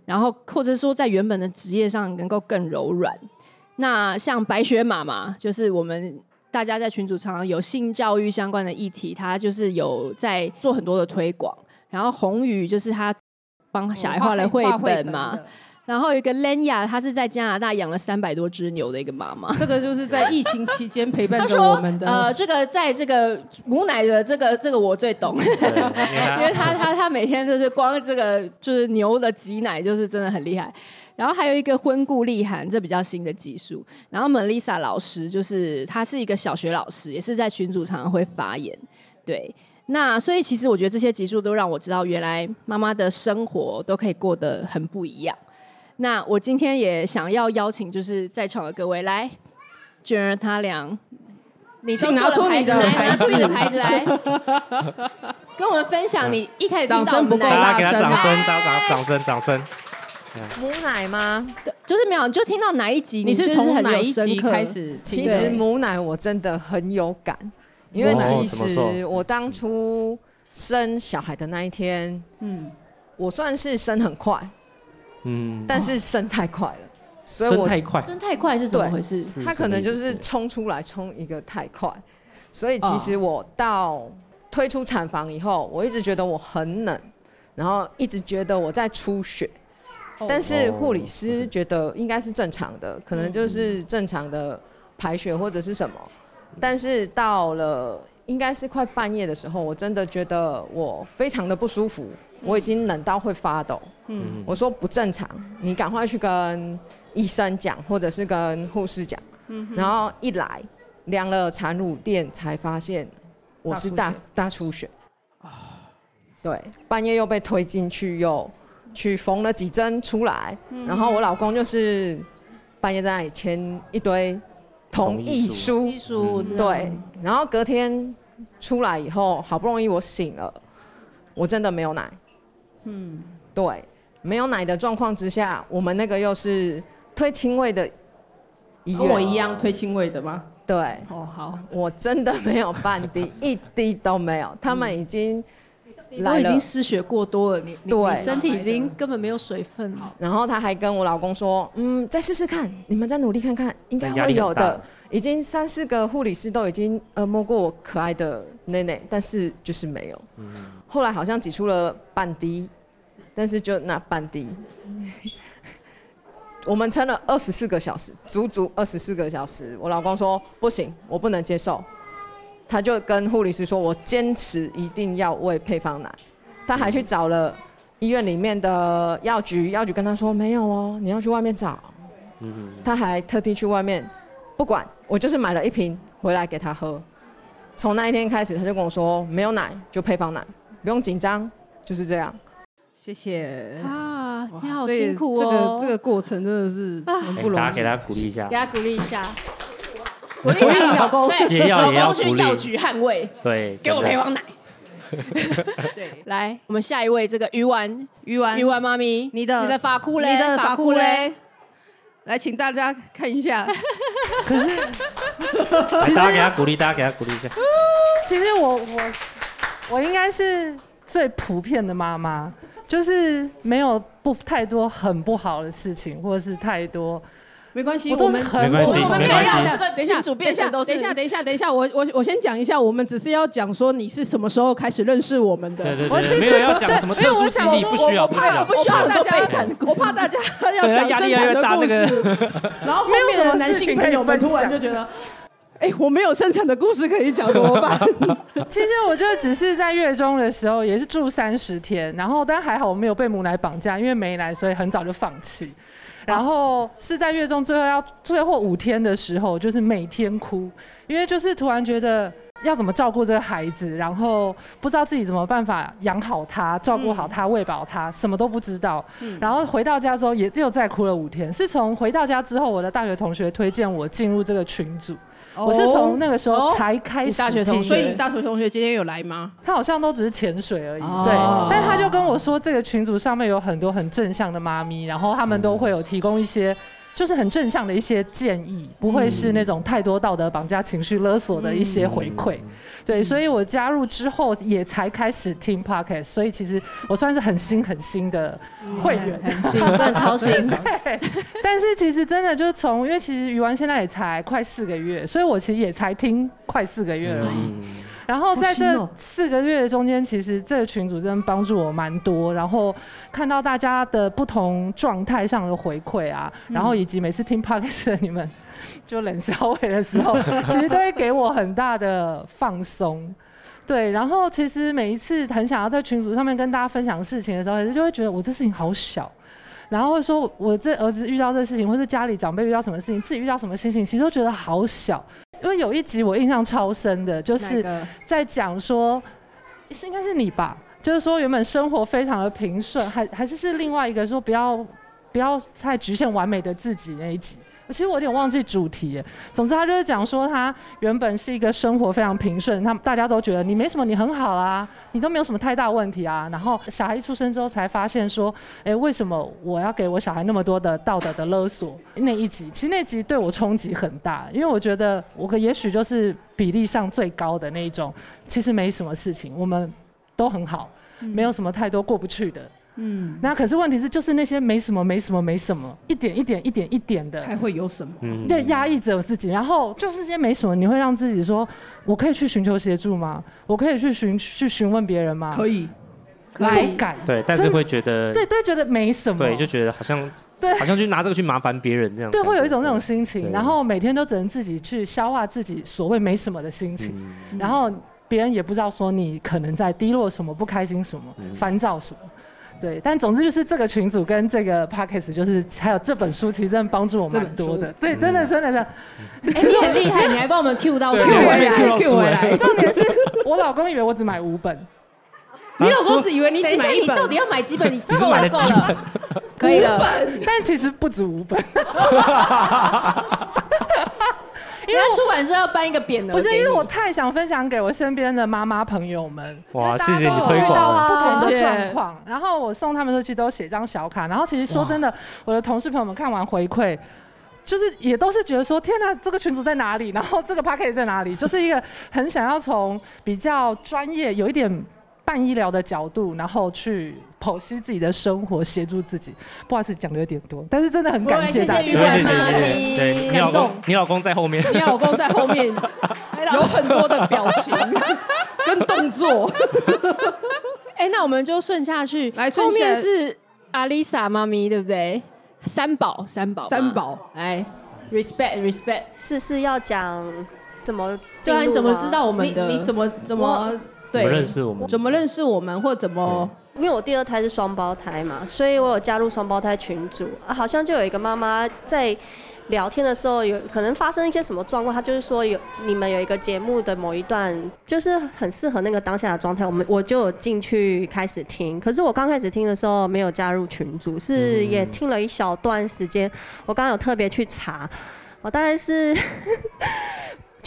然后或者说在原本的职业上能够更柔软。那像白雪妈妈，就是我们大家在群组常常有性教育相关的议题，她就是有在做很多的推广。然后红宇就是她帮小孩画了绘本嘛。然后有一个 Lenya，她是在加拿大养了三百多只牛的一个妈妈。[LAUGHS] 这个就是在疫情期间陪伴着我们的。呃，这个在这个母奶的这个这个我最懂，[LAUGHS] 因为她她她每天就是光这个就是牛的挤奶就是真的很厉害。然后还有一个婚故立寒，这比较新的技术。然后 Melissa 老师就是她是一个小学老师，也是在群组常常会发言。对，那所以其实我觉得这些技术都让我知道，原来妈妈的生活都可以过得很不一样。那我今天也想要邀请，就是在场的各位来，娟儿他俩，你先拿出你的牌子，拿出你的牌子来，跟我们分享你一开始听到不够，大家给他掌声，掌掌掌声，掌声。母奶吗？对，就是没有，就听到哪一集？你是从哪一集开始？其实母奶我真的很有感，因为其实我当初生小孩的那一天，嗯，我算是生很快。嗯，但是生太快了，所以我生太快，生太快是怎么回事？他可能就是冲出来冲一个太快，所以其实我到推出产房以后，我一直觉得我很冷，然后一直觉得我在出血，但是护理师觉得应该是正常的，可能就是正常的排血或者是什么，但是到了应该是快半夜的时候，我真的觉得我非常的不舒服，我已经冷到会发抖。嗯，我说不正常，你赶快去跟医生讲，或者是跟护士讲。嗯，然后一来量了产乳垫，才发现我是大大出血。对，半夜又被推进去，又去缝了几针出来。然后我老公就是半夜在那里签一堆同意书。同意书，对。然后隔天出来以后，好不容易我醒了，我真的没有奶。嗯，对。没有奶的状况之下，我们那个又是推亲喂的医院，跟我一样推亲喂的吗？对，哦好，我真的没有半滴，一滴都没有。他们已经都已经失血过多了，你对，你身体已经根本没有水分。然后他还跟我老公说，嗯，再试试看，你们再努力看看，应该会有的。已经三四个护理师都已经呃摸过我可爱的内内，但是就是没有。嗯，后来好像挤出了半滴。但是就那半滴，[LAUGHS] 我们撑了二十四个小时，足足二十四个小时。我老公说不行，我不能接受，他就跟护理师说，我坚持一定要喂配方奶。他还去找了医院里面的药局，药局跟他说没有哦，你要去外面找。他还特地去外面，不管我就是买了一瓶回来给他喝。从那一天开始，他就跟我说没有奶就配方奶，不用紧张，就是这样。谢谢。啊，你好辛苦哦！这个这个过程真的是很不容易。大家给他鼓励一下，给他鼓励一下，鼓励你老公，也要也要去药局捍卫，对，给我配方奶。对，[LAUGHS] 来，我们下一位，这个鱼丸，鱼丸，鱼丸妈咪，你的你的发箍嘞，你的发箍嘞，来，请大家看一下。可是，[LAUGHS] 大家给他鼓励，大家给他鼓励一下。其实我我我应该是最普遍的妈妈。就是没有不太多很不好的事情，或者是太多，没关系，我们很没关系，我们没关系。等一下，等一下，等一下，等一下，等一下，我我我先讲一下，我们只是要讲说你是什么时候开始认识我们的。对对对，没有要讲什么特殊经历，不需要，不需要，不需要大家讲，我怕大家要讲生产的故事，然后后面的男性朋友们突然就觉得。哎、欸，我没有生产的故事可以讲，怎么办？[LAUGHS] 其实我就只是在月中的时候，也是住三十天，然后但还好我没有被母奶绑架，因为没来，所以很早就放弃。然后是在月中最后要最后五天的时候，就是每天哭，因为就是突然觉得要怎么照顾这个孩子，然后不知道自己怎么办法养好他，照顾好他，喂饱他，什么都不知道。然后回到家之后也又再哭了五天。是从回到家之后，我的大学同学推荐我进入这个群组。我是从那个时候才开始、哦、大学同学，所以你大学同学今天有来吗？他好像都只是潜水而已，哦、对。但他就跟我说，这个群组上面有很多很正向的妈咪，然后他们都会有提供一些。就是很正向的一些建议，不会是那种太多道德绑架、情绪勒索的一些回馈。对，所以我加入之后也才开始听 Podcast，所以其实我算是很新很新的会员，很新，真的超新。[LAUGHS] 对，但是其实真的就从，因为其实鱼丸现在也才快四个月，所以我其实也才听快四个月而已。然后在这四个月的中间，其实这个群组真的帮助我蛮多。然后看到大家的不同状态上的回馈啊，然后以及每次听 Podcast 的你们 [LAUGHS] 就冷笑话的时候，[LAUGHS] 其实都会给我很大的放松。对，然后其实每一次很想要在群组上面跟大家分享事情的时候，就会觉得我这事情好小。然后会说我这儿子遇到这事情，或是家里长辈遇到什么事情，自己遇到什么心情，其实都觉得好小。因为有一集我印象超深的，就是在讲说，是应该是你吧？就是说原本生活非常的平顺，还还是是另外一个说不要不要太局限完美的自己那一集。其实我有点忘记主题，总之他就是讲说他原本是一个生活非常平顺，他大家都觉得你没什么，你很好啊，你都没有什么太大问题啊。然后小孩一出生之后才发现说，哎，为什么我要给我小孩那么多的道德的勒索？那一集其实那集对我冲击很大，因为我觉得我可也许就是比例上最高的那一种，其实没什么事情，我们都很好，没有什么太多过不去的。嗯，那可是问题是，就是那些没什么、没什么、没什么，一点一点、一点一点的，才会有什么？嗯，对，压抑着我自己，然后就是这些没什么，你会让自己说，我可以去寻求协助吗？我可以去询去询问别人吗？可以，可以。敢，对，但是会觉得，对对，觉得没什么，对，就觉得好像，对，好像去拿这个去麻烦别人这样，对，会有一种那种心情，然后每天都只能自己去消化自己所谓没什么的心情，然后。别人也不知道说你可能在低落什么、不开心什么、烦躁什么。对，但总之就是这个群组跟这个 podcast 就是还有这本书，其实真的帮助我蛮多的。对，真的真的是。其实很 [LAUGHS] 厉害，你还帮我们 Q 到 Q 回来，Q 回来。重点是我老公以为我只买五本，你老公只以为你只买一本，你到底要买几本？你你是买了几 [LAUGHS] 本？可以了，但其实不止五本。[LAUGHS] 因为出版社要颁一个匾额，不是因为我太想分享给我身边的妈妈朋友们。哇，谢谢你推广。不同的状况，然后我送他们的时候，其实都写张小卡。然后其实说真的，我的同事朋友们看完回馈，就是也都是觉得说，天哪，这个群组在哪里？然后这个 Podcast 在哪里？[LAUGHS] 就是一个很想要从比较专业，有一点。半医疗的角度，然后去剖析自己的生活，协助自己。不好意思，讲的有点多，但是真的很感谢大家。谢谢，谢谢，谢谢。对，你老公，你老公在后面。你老公在后面 [LAUGHS] 有很多的表情 [LAUGHS] 跟动作。[LAUGHS] 哎，那我们就顺下去。来，后面是阿丽莎妈咪，对不对？三宝，三宝，三宝。来，respect，respect。是是要讲怎么？就你怎么知道我们的？你怎么怎么？怎么认识我们？怎么认识我们，或怎么？因为我第二胎是双胞胎嘛，所以我有加入双胞胎群组啊。好像就有一个妈妈在聊天的时候，有可能发生一些什么状况，她就是说有你们有一个节目的某一段，就是很适合那个当下的状态。我们我就有进去开始听，可是我刚开始听的时候没有加入群组，是也听了一小段时间。我刚刚有特别去查，我大概是。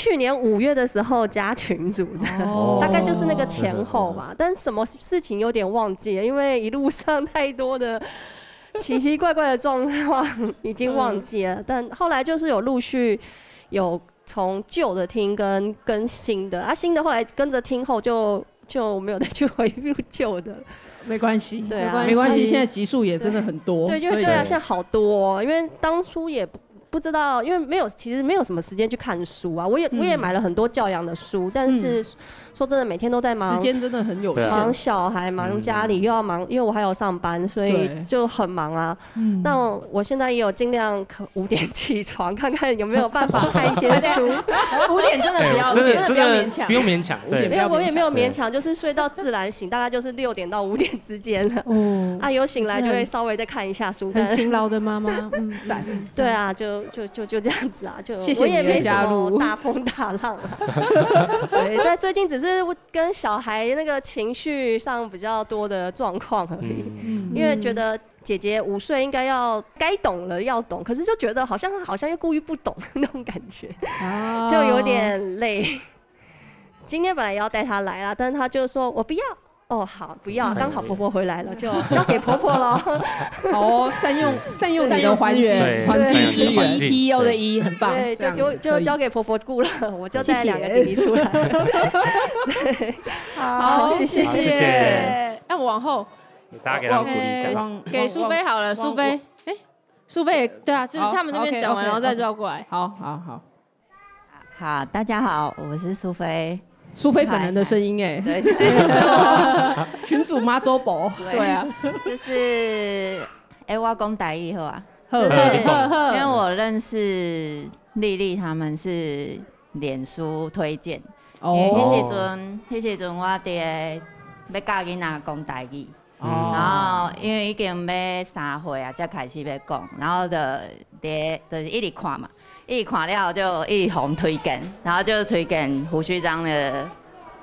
去年五月的时候加群主的，oh, 大概就是那个前后吧。但什么事情有点忘记了，因为一路上太多的奇奇怪怪的状况已经忘记了。但后来就是有陆续有从旧的听跟跟新的啊，新的后来跟着听后就就没有再去回复旧的。没关系，对啊，没关系。现在集数也真的很多，对，就，对啊，现在好多哦，因为当初也不。知道，因为没有，其实没有什么时间去看书啊。我也我也买了很多教养的书，但是。说真的，每天都在忙，时间真的很有限，忙小孩，忙家里，又要忙，因为我还有上班，所以就很忙啊。那我现在也有尽量可五点起床，看看有没有办法看一些 [LAUGHS] 书。五点真的不要，真的不要勉强，不用勉强。因为我也没有勉强，就是睡到自然醒，大概就是六点到五点之间了。[LAUGHS] 啊，有醒来就会稍微再看一下书。很勤劳的妈妈，嗯，赞。[LAUGHS] 对啊，就就就就这样子啊，就谢谢你的加入。[LAUGHS] 大风大浪啊，对，在最近只是。是跟小孩那个情绪上比较多的状况而已，嗯、因为觉得姐姐五岁应该要该懂了要懂，可是就觉得好像好像又故意不懂那种感觉，啊、就有点累。今天本来也要带她来啦，但是她就说我不要。哦，好，不要，刚好婆婆回来了，就交给婆婆了。[LAUGHS] 哦，善用 [LAUGHS] 善用你的资源，环境资源，P U 的 E 很棒，对，就就就交给婆婆顾了，我就带两个弟弟出来。[LAUGHS] 对，好，谢谢谢。谢。那我往后，大家给他鼓励一下，给苏菲好了，苏菲，哎，苏菲，对啊，就是他们那边讲完，然后再绕过来。好好好，好，大家好，我是苏菲。苏菲本人的声音哎，对，[LAUGHS] 群主妈周博，对啊，就是哎，我讲台语好啊，对，因为我认识丽丽他们是脸书推荐，哦，迄时阵，迄时阵我爹要教囡仔讲台语，然后因为已经要三岁啊，才开始要讲，然后就爹就是一直看嘛。一看了就一红推荐，然后就推荐胡须章的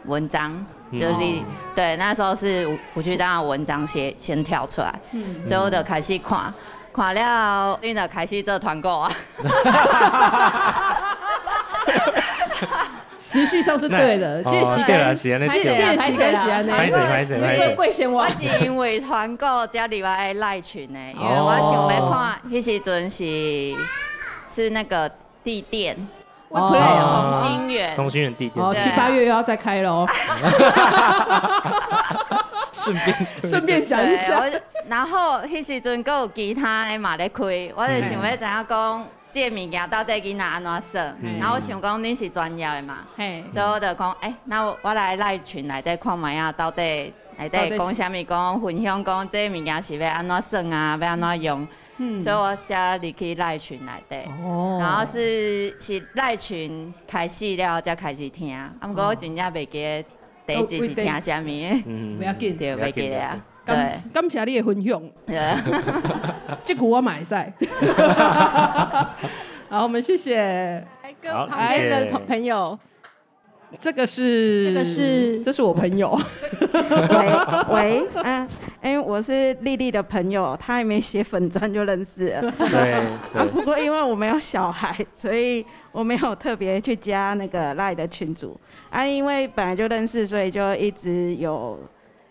文章，就是、嗯、对那时候是胡须章的文章先先跳出来，嗯、所以我就开始看，看了你就开始做团购啊，[LAUGHS] 时序上是对的，这是对了，是安尼，这是安尼，这是安尼，拍谁拍谁拍谁，贵先我是因为团购加入来赖群的，因为我想要看，迄时阵是。是那个地垫，同心圆，同心圆地垫，七八月又要再开了哦。[LAUGHS] 顺便顺便讲一下，然后迄时阵还有其他的嘛在开，我就想要知影讲这个物件到底囡仔安怎算，然后我想讲你是专业的嘛，所以我就讲，哎，那我来赖群来底看觅啊，到底内底讲啥物讲分享讲这物件是要安怎算啊，要安怎用，嗯、所以我才入去赖群内底，哦、然后是是赖群开始了才开始听，啊，毋过我真正袂记得第一集是听啥物，嗯，袂要紧，对，袂记得啊。对，感谢你的分享，[LAUGHS] 这股我买晒。[LAUGHS] 好，我们谢谢。旁边的朋朋友。这个是，这个是，这是我朋友。喂喂，嗯，哎，我是丽丽的朋友，她还没写粉砖就认识了。对。啊，不过因为我没有小孩，所以我没有特别去加那个赖的群组。啊，因为本来就认识，所以就一直有。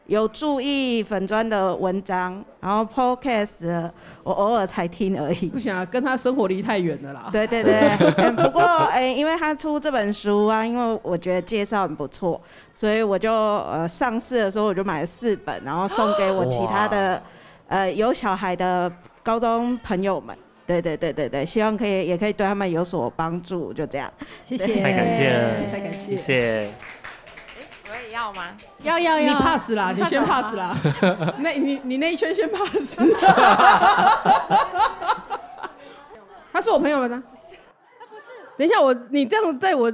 有注意粉砖的文章，然后 podcast 我偶尔才听而已。不行啊，跟他生活离太远了啦。对对对，嗯、[LAUGHS] 不过哎、欸，因为他出这本书啊，因为我觉得介绍很不错，所以我就呃上市的时候我就买了四本，然后送给我其他的呃有小孩的高中朋友们。对对对对对，希望可以也可以对他们有所帮助，就这样。谢谢，太感谢了，太感谢，谢谢。要吗？要要要！你 pass 啦，你先 pass 啦。[LAUGHS] 那你你那一圈先 pass。[LAUGHS] 他是我朋友吗？他不是。等一下，我你这样在我，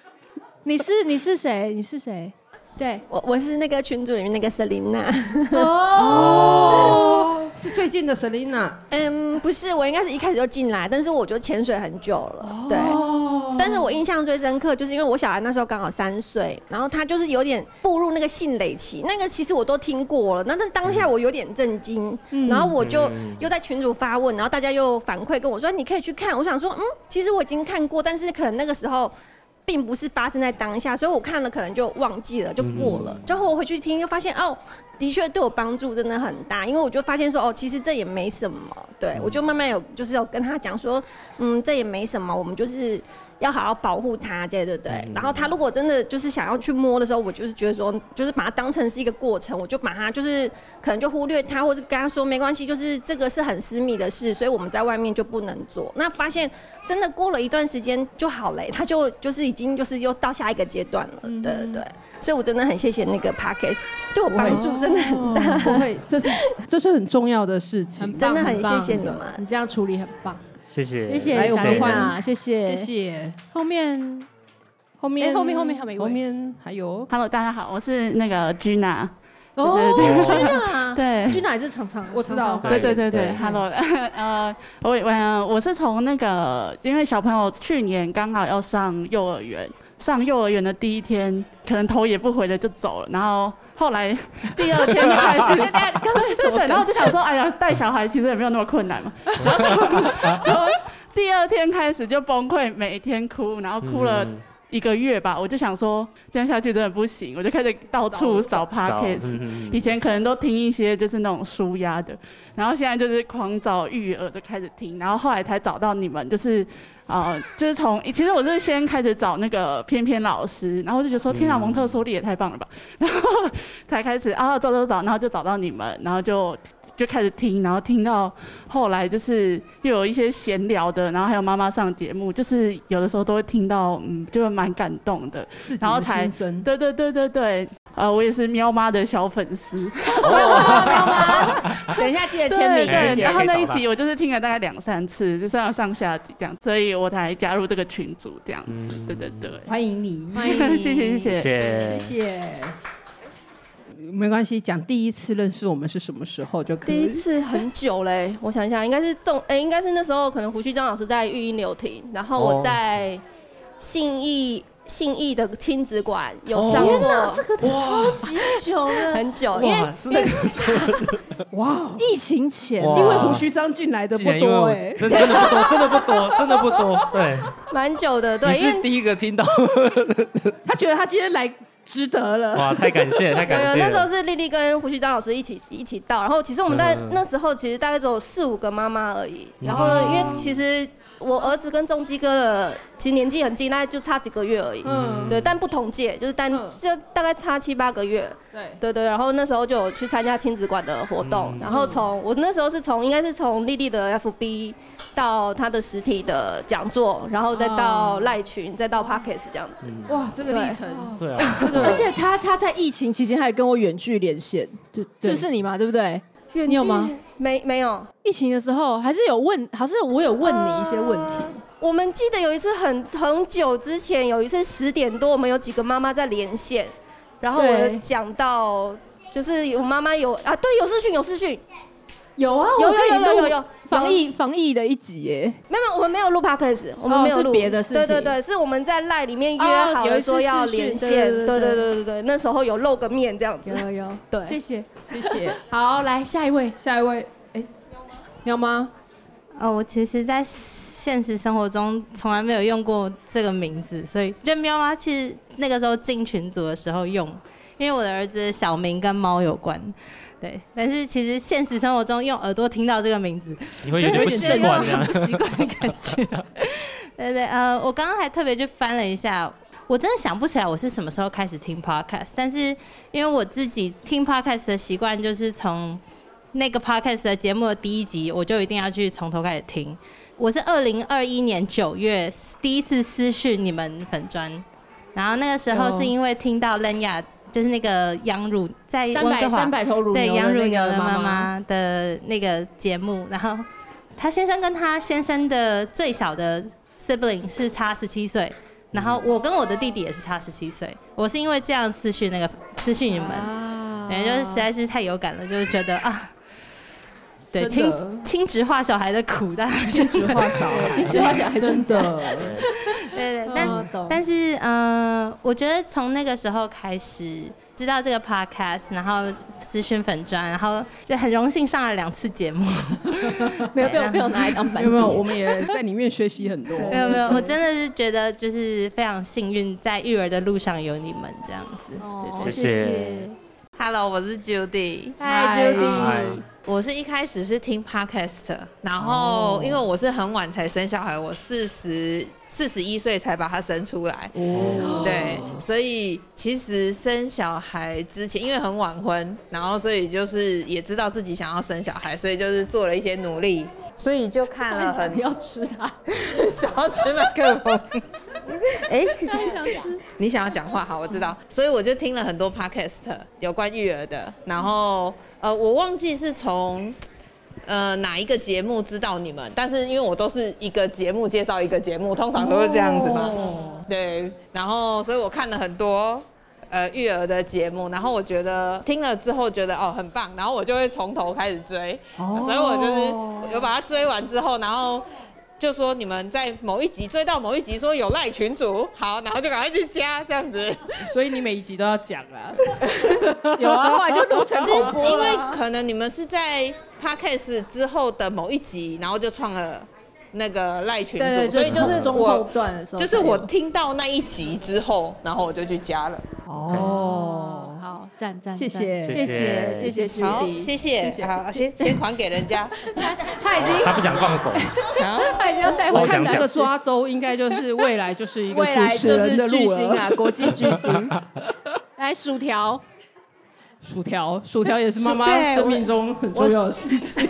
[LAUGHS] 你是你是谁？你是谁？对，我我是那个群组里面那个 Selina。哦，是最近的 Selina。嗯，不是，我应该是一开始就进来，但是我就潜水很久了。对。但是我印象最深刻，就是因为我小孩那时候刚好三岁，然后他就是有点步入那个性蕾期，那个其实我都听过了。那那当下我有点震惊，然后我就又在群主发问，然后大家又反馈跟我说，你可以去看。我想说，嗯，其实我已经看过，但是可能那个时候。并不是发生在当下，所以我看了可能就忘记了，就过了。之后我回去听，又发现哦，的确对我帮助真的很大，因为我就发现说哦，其实这也没什么。对，我就慢慢有就是有跟他讲说，嗯，这也没什么，我们就是。要好好保护它，对对对。然后他如果真的就是想要去摸的时候，我就是觉得说，就是把它当成是一个过程，我就把它就是可能就忽略他，或者跟他说没关系，就是这个是很私密的事，所以我们在外面就不能做。那发现真的过了一段时间就好了，他就就是已经就是又到下一个阶段了，对对对。所以我真的很谢谢那个 Podcast，对我帮助真的很大。不会，这是 [LAUGHS] 这是很重要的事情，真的很谢谢你们，你这样处理很棒。谢谢，谢谢小丽娜，谢谢，谢谢。后面，后面，后面，后面还没，后面还有。Hello，大家好，我是那个 Gina。哦，Gina，对，[LAUGHS] Gina 也是常常，我知道。对对对对，Hello，[LAUGHS] 呃，我我我是从那个，因为小朋友去年刚好要上幼儿园，上幼儿园的第一天，可能头也不回的就走了，然后。后来第二天就开始，[LAUGHS] 对，然后我就想说，哎呀，带小孩其实也没有那么困难嘛。[LAUGHS] 然后从从第二天开始就崩溃，每天哭，然后哭了一个月吧。我就想说，这样下去真的不行，我就开始到处找 podcast。以前可能都听一些就是那种舒压的，然后现在就是狂找育儿的开始听，然后后来才找到你们，就是。啊、呃，[LAUGHS] 就是从其实我是先开始找那个翩翩老师，然后就觉得说天啊，蒙特梭利也太棒了吧，[LAUGHS] 然后才开始啊找找找，然后就找到你们，然后就。就开始听，然后听到后来就是又有一些闲聊的，然后还有妈妈上节目，就是有的时候都会听到，嗯，就蛮感动的。自己的心声。对对对对对，呃，我也是喵妈的小粉丝。喵妈，[LAUGHS] 等一下记得签名，谢谢。然后那一集我就是听了大概两三次，就上上下集这样，所以我才加入这个群组这样子。对对对，欢迎你，欢迎你，谢谢谢谢谢谢。没关系，讲第一次认识我们是什么时候就可以。第一次很久嘞，[LAUGHS] 我想想，应该是中，哎、欸，应该是那时候可能胡旭章老师在育婴留停，然后我在信义信义的亲子馆有上过。天哪，这个超级久了，很久，因为是那个时候，[LAUGHS] 哇，疫情前，因为胡须张进来的不多哎，真的不多，真的不多，真的不多，对，蛮久的，对，你是第一个听到，他觉得他今天来。值得了哇！太感谢，[LAUGHS] 太感谢。那时候是丽丽跟胡旭章老师一起一起到，然后其实我们在那时候其实大概只有四五个妈妈而已。然后因为其实我儿子跟重基哥的其实年纪很近，大概就差几个月而已。嗯，对，但不同届，就是单就大概差七八个月。对对对，然后那时候就有去参加亲子馆的活动，然后从我那时候是从应该是从丽丽的 FB 到她的实体的讲座，然后再到赖群，再到 Podcast 这样子。哇，这个历程，对啊，这个而且他他在疫情期间还跟我远距连线，是不是你嘛？对不对？你有吗？没没有，疫情的时候还是有问，好像我有问你一些问题。我们记得有一次很很久之前，有一次十点多，我们有几个妈妈在连线。然后我讲到，就是有妈妈有啊，对，有视讯，有视讯，有啊，有有有有有有防疫防疫的一集耶，没有，我们没有录 podcast，我们没有录。别的事情，对对对，是我们在赖里面约好了说要连线，对对对对对，那时候有露个面这样子，有有，对，谢谢谢谢，好，来下一位，下一位，哎，喵吗？哦，我其实，在现实生活中从来没有用过这个名字，所以就喵妈其实那个时候进群组的时候用，因为我的儿子小名跟猫有关，对。但是其实现实生活中用耳朵听到这个名字，[LAUGHS] 你会有点不习惯，不习惯的感觉。对对呃，我刚刚还特别去翻了一下，我真的想不起来我是什么时候开始听 podcast，但是因为我自己听 podcast 的习惯就是从。那个 podcast 的节目的第一集，我就一定要去从头开始听。我是二零二一年九月第一次私讯你们粉专，然后那个时候是因为听到 Lenya，就是那个羊乳在温哥华三百头乳对羊乳牛的妈妈的那个节目，然后他先生跟他先生的最小的 sibling 是差十七岁，然后我跟我的弟弟也是差十七岁。我是因为这样私讯那个私讯你们，感觉就是实在是太有感了，就是觉得啊。对，亲亲职化小孩的苦，但 [LAUGHS] 亲职化小孩，亲职化小孩真的。对对，但但是嗯，我觉得从那个时候开始知道这个 podcast，然后私讯粉砖，然后就很荣幸上了两次节目。[LAUGHS] 没有没有没有拿来当板有，没有，我们也在里面学习很多。[LAUGHS] 没有没有，我真的是觉得就是非常幸运，在育儿的路上有你们这样子。哦，谢谢。Hello，我是 Judy。Hi Judy。我是一开始是听 podcast，然后因为我是很晚才生小孩，我四十四十一岁才把他生出来，对，所以其实生小孩之前，因为很晚婚，然后所以就是也知道自己想要生小孩，所以就是做了一些努力，所以就看了很要吃它，[LAUGHS] 想要吃麦克风，[LAUGHS] 哎，很想吃，你想要讲话，好，我知道，所以我就听了很多 podcast 有关育儿的，然后。呃，我忘记是从呃哪一个节目知道你们，但是因为我都是一个节目介绍一个节目，通常都是这样子嘛。哦、对，然后所以我看了很多呃育儿的节目，然后我觉得听了之后觉得哦很棒，然后我就会从头开始追，哦、所以我就是有把它追完之后，然后。就说你们在某一集追到某一集说有赖群主，好，然后就赶快去加这样子。所以你每一集都要讲啊？[LAUGHS] 有啊，后来就录成广播。因为可能你们是在 Podcast 之后的某一集，然后就创了那个赖群主，对对对，所以就是中后段的时候，就是我听到那一集之后，然后我就去加了。哦。好，赞赞，谢谢，谢谢，谢谢徐迪，谢谢，好，先先还给人家，[LAUGHS] 他已经他不想放手，[LAUGHS] [LAUGHS] 他已经要带回看这个抓周，应该就是未来就是一个主持人的巨星啊，国际巨星。来，薯条，薯条，薯条也是妈妈生命中很重要的事情。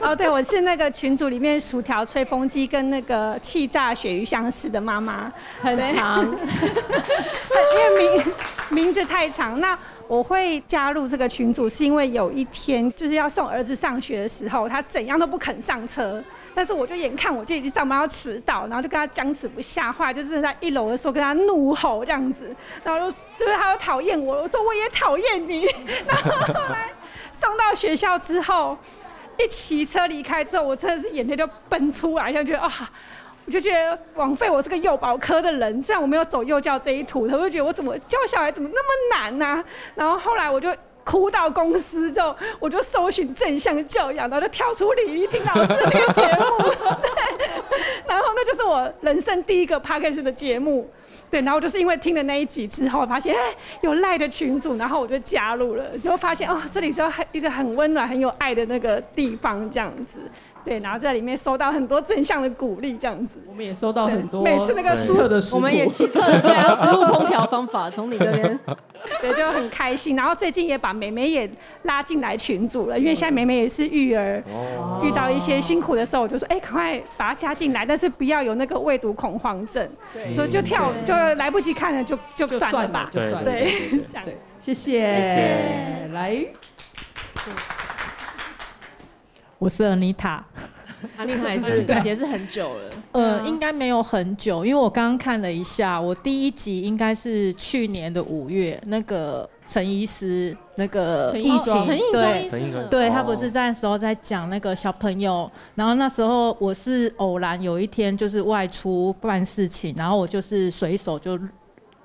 哦，对，我是那个群组里面薯条吹风机跟那个气炸鳕鱼相似的妈妈，很长，因为名名字太长，那。我会加入这个群组，是因为有一天就是要送儿子上学的时候，他怎样都不肯上车，但是我就眼看我就已经上班要迟到，然后就跟他僵持不下，话就是在一楼的时候跟他怒吼这样子，然后就是他又讨厌我，我说我也讨厌你，[LAUGHS] 然后后来送到学校之后，一骑车离开之后，我真的是眼泪就奔出来，就觉得啊。我就觉得枉费我这个幼保科的人，虽然我没有走幼教这一途，我就觉得我怎么教小孩怎么那么难呢、然后后来我就哭到公司之后，我就搜寻正向教养，然后就跳出李依婷老师的那个节目，[LAUGHS] 对，然后那就是我人生第一个 podcast 的节目，对，然后就是因为听了那一集之后，发现哎有赖的群主，然后我就加入了，就发现哦这里是一个很温暖、很有爱的那个地方，这样子。对，然后在里面收到很多正向的鼓励，这样子。我们也收到很多每次那个奇特的食谱，我们也奇特的对啊，食物烹调方法从你这边，[LAUGHS] 对，就很开心。然后最近也把妹妹也拉进来群组了，因为现在妹妹也是育儿，哦、遇到一些辛苦的时候，我就说，哎，赶快把她加进来，但是不要有那个未读恐慌症，所以就跳就来不及看了，就就算了吧，就算了，对，这样，谢谢，谢谢，来。我是 Anita，阿丽塔也是 [LAUGHS] 也是很久了，呃，应该没有很久，因为我刚刚看了一下，我第一集应该是去年的五月，那个陈医师那个疫情，对，对他不是在时候在讲那个小朋友，然后那时候我是偶然有一天就是外出办事情，然后我就是随手就。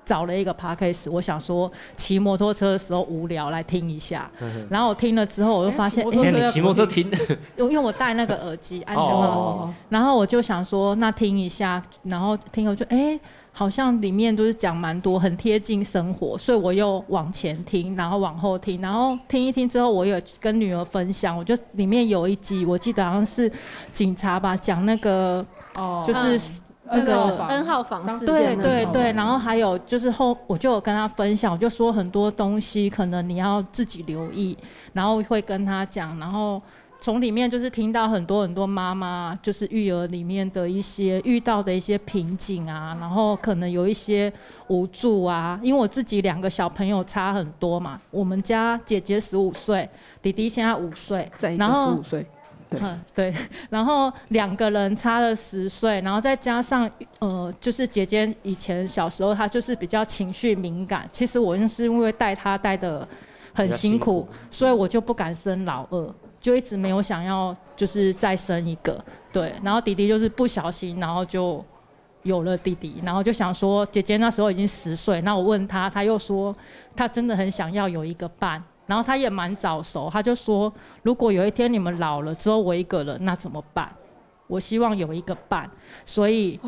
找了一个 podcast，我想说骑摩托车的时候无聊来听一下，然后我听了之后，我就发现，哎，你骑摩托车听，[LAUGHS] 因为我戴那个耳机，安全帽耳机，然后我就想说，那听一下，然后听了就，哎，好像里面都是讲蛮多，很贴近生活，所以我又往前听，然后往后听，然后听一听之后，我有跟女儿分享，我就里面有一集，我记得好像是警察吧，讲那个，哦，就是。那个 N 号房事件，对对对，然后还有就是后，我就有跟他分享，我就说很多东西可能你要自己留意，然后会跟他讲，然后从里面就是听到很多很多妈妈就是育儿里面的一些遇到的一些瓶颈啊，然后可能有一些无助啊，因为我自己两个小朋友差很多嘛，我们家姐姐十五岁，弟弟现在五岁，然后十五岁。嗯，对，[LAUGHS] 然后两个人差了十岁，然后再加上呃，就是姐姐以前小时候她就是比较情绪敏感，其实我就是因为带她带的很辛苦，辛苦。所以我就不敢生老二，就一直没有想要就是再生一个，对，然后弟弟就是不小心，然后就有了弟弟，然后就想说姐姐那时候已经十岁，那我问她，她又说她真的很想要有一个伴。然后他也蛮早熟，他就说：“如果有一天你们老了，只有我一个人，那怎么办？我希望有一个伴。”所以。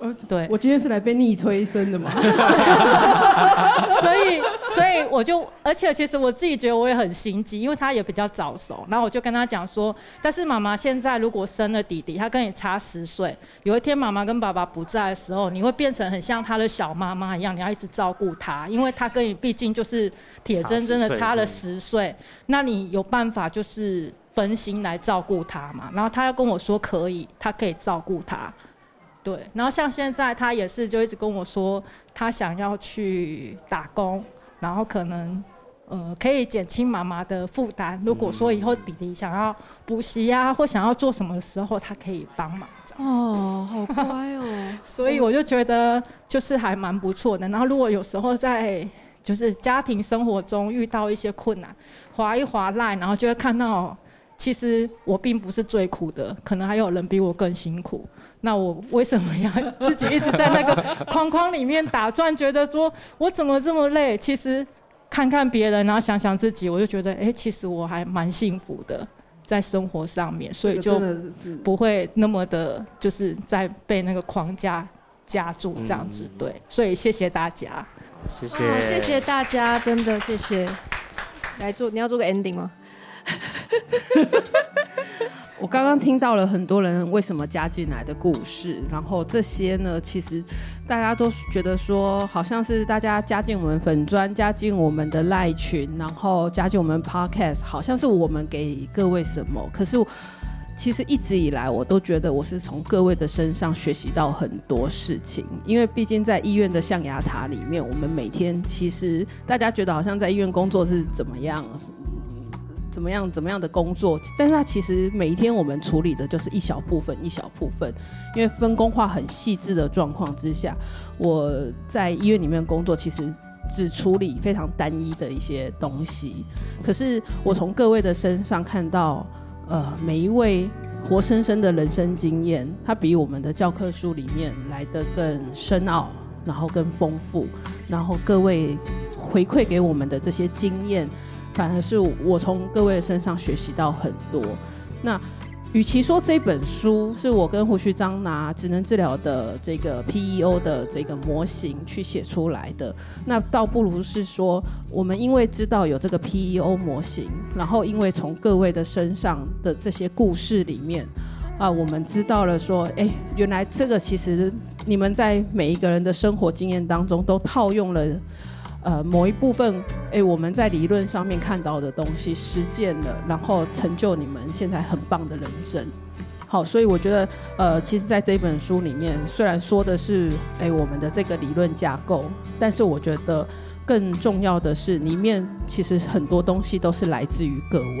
呃，对，我今天是来被逆催生的嘛，[LAUGHS] 所以，所以我就，而且其实我自己觉得我也很心急，因为他也比较早熟，然后我就跟他讲说，但是妈妈现在如果生了弟弟，他跟你差十岁，有一天妈妈跟爸爸不在的时候，你会变成很像他的小妈妈一样，你要一直照顾他，因为他跟你毕竟就是铁铮铮的差了十岁，那你有办法就是分心来照顾他嘛？然后他要跟我说可以，他可以照顾他。对，然后像现在他也是就一直跟我说，他想要去打工，然后可能呃可以减轻妈妈的负担。如果说以后弟弟想要补习呀，或想要做什么的时候，他可以帮忙这样子。哦，好乖哦。[LAUGHS] 所以我就觉得就是还蛮不错的。然后如果有时候在就是家庭生活中遇到一些困难，划一滑 LINE，然后就会看到，其实我并不是最苦的，可能还有人比我更辛苦。那我为什么要自己一直在那个 [LAUGHS] 框框里面打转？觉得说我怎么这么累？其实看看别人，然后想想自己，我就觉得，哎，其实我还蛮幸福的，在生活上面，所以就不会那么的，就是在被那个框架夹住这样子。对，所以谢谢大家，谢谢，谢谢大家，真的谢谢。[LAUGHS] 来做，你要做个 ending 吗？[LAUGHS] 我刚刚听到了很多人为什么加进来的故事，然后这些呢，其实大家都觉得说，好像是大家加进我们粉砖，加进我们的赖群，然后加进我们 podcast，好像是我们给各位什么。可是其实一直以来，我都觉得我是从各位的身上学习到很多事情，因为毕竟在医院的象牙塔里面，我们每天其实大家觉得好像在医院工作是怎么样。怎么样？怎么样的工作？但是它其实每一天我们处理的就是一小部分，一小部分。因为分工化很细致的状况之下，我在医院里面工作，其实只处理非常单一的一些东西。可是我从各位的身上看到，呃，每一位活生生的人生经验，它比我们的教科书里面来得更深奥，然后更丰富。然后各位回馈给我们的这些经验。反而是我从各位身上学习到很多。那与其说这本书是我跟胡旭章拿职能治疗的这个 PEO 的这个模型去写出来的，那倒不如是说，我们因为知道有这个 PEO 模型，然后因为从各位的身上的这些故事里面，啊，我们知道了说，哎，原来这个其实你们在每一个人的生活经验当中都套用了。呃，某一部分，哎，我们在理论上面看到的东西实践了，然后成就你们现在很棒的人生。好，所以我觉得，呃，其实，在这本书里面，虽然说的是，哎，我们的这个理论架构，但是我觉得更重要的是，里面其实很多东西都是来自于各位。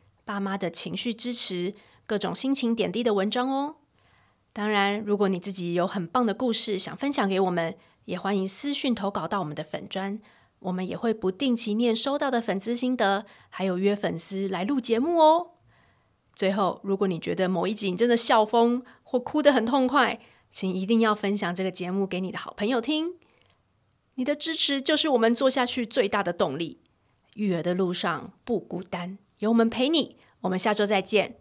爸妈的情绪支持，各种心情点滴的文章哦。当然，如果你自己有很棒的故事想分享给我们，也欢迎私讯投稿到我们的粉专，我们也会不定期念收到的粉丝心得，还有约粉丝来录节目哦。最后，如果你觉得某一集你真的笑疯或哭得很痛快，请一定要分享这个节目给你的好朋友听。你的支持就是我们做下去最大的动力。育儿的路上不孤单。有我们陪你，我们下周再见。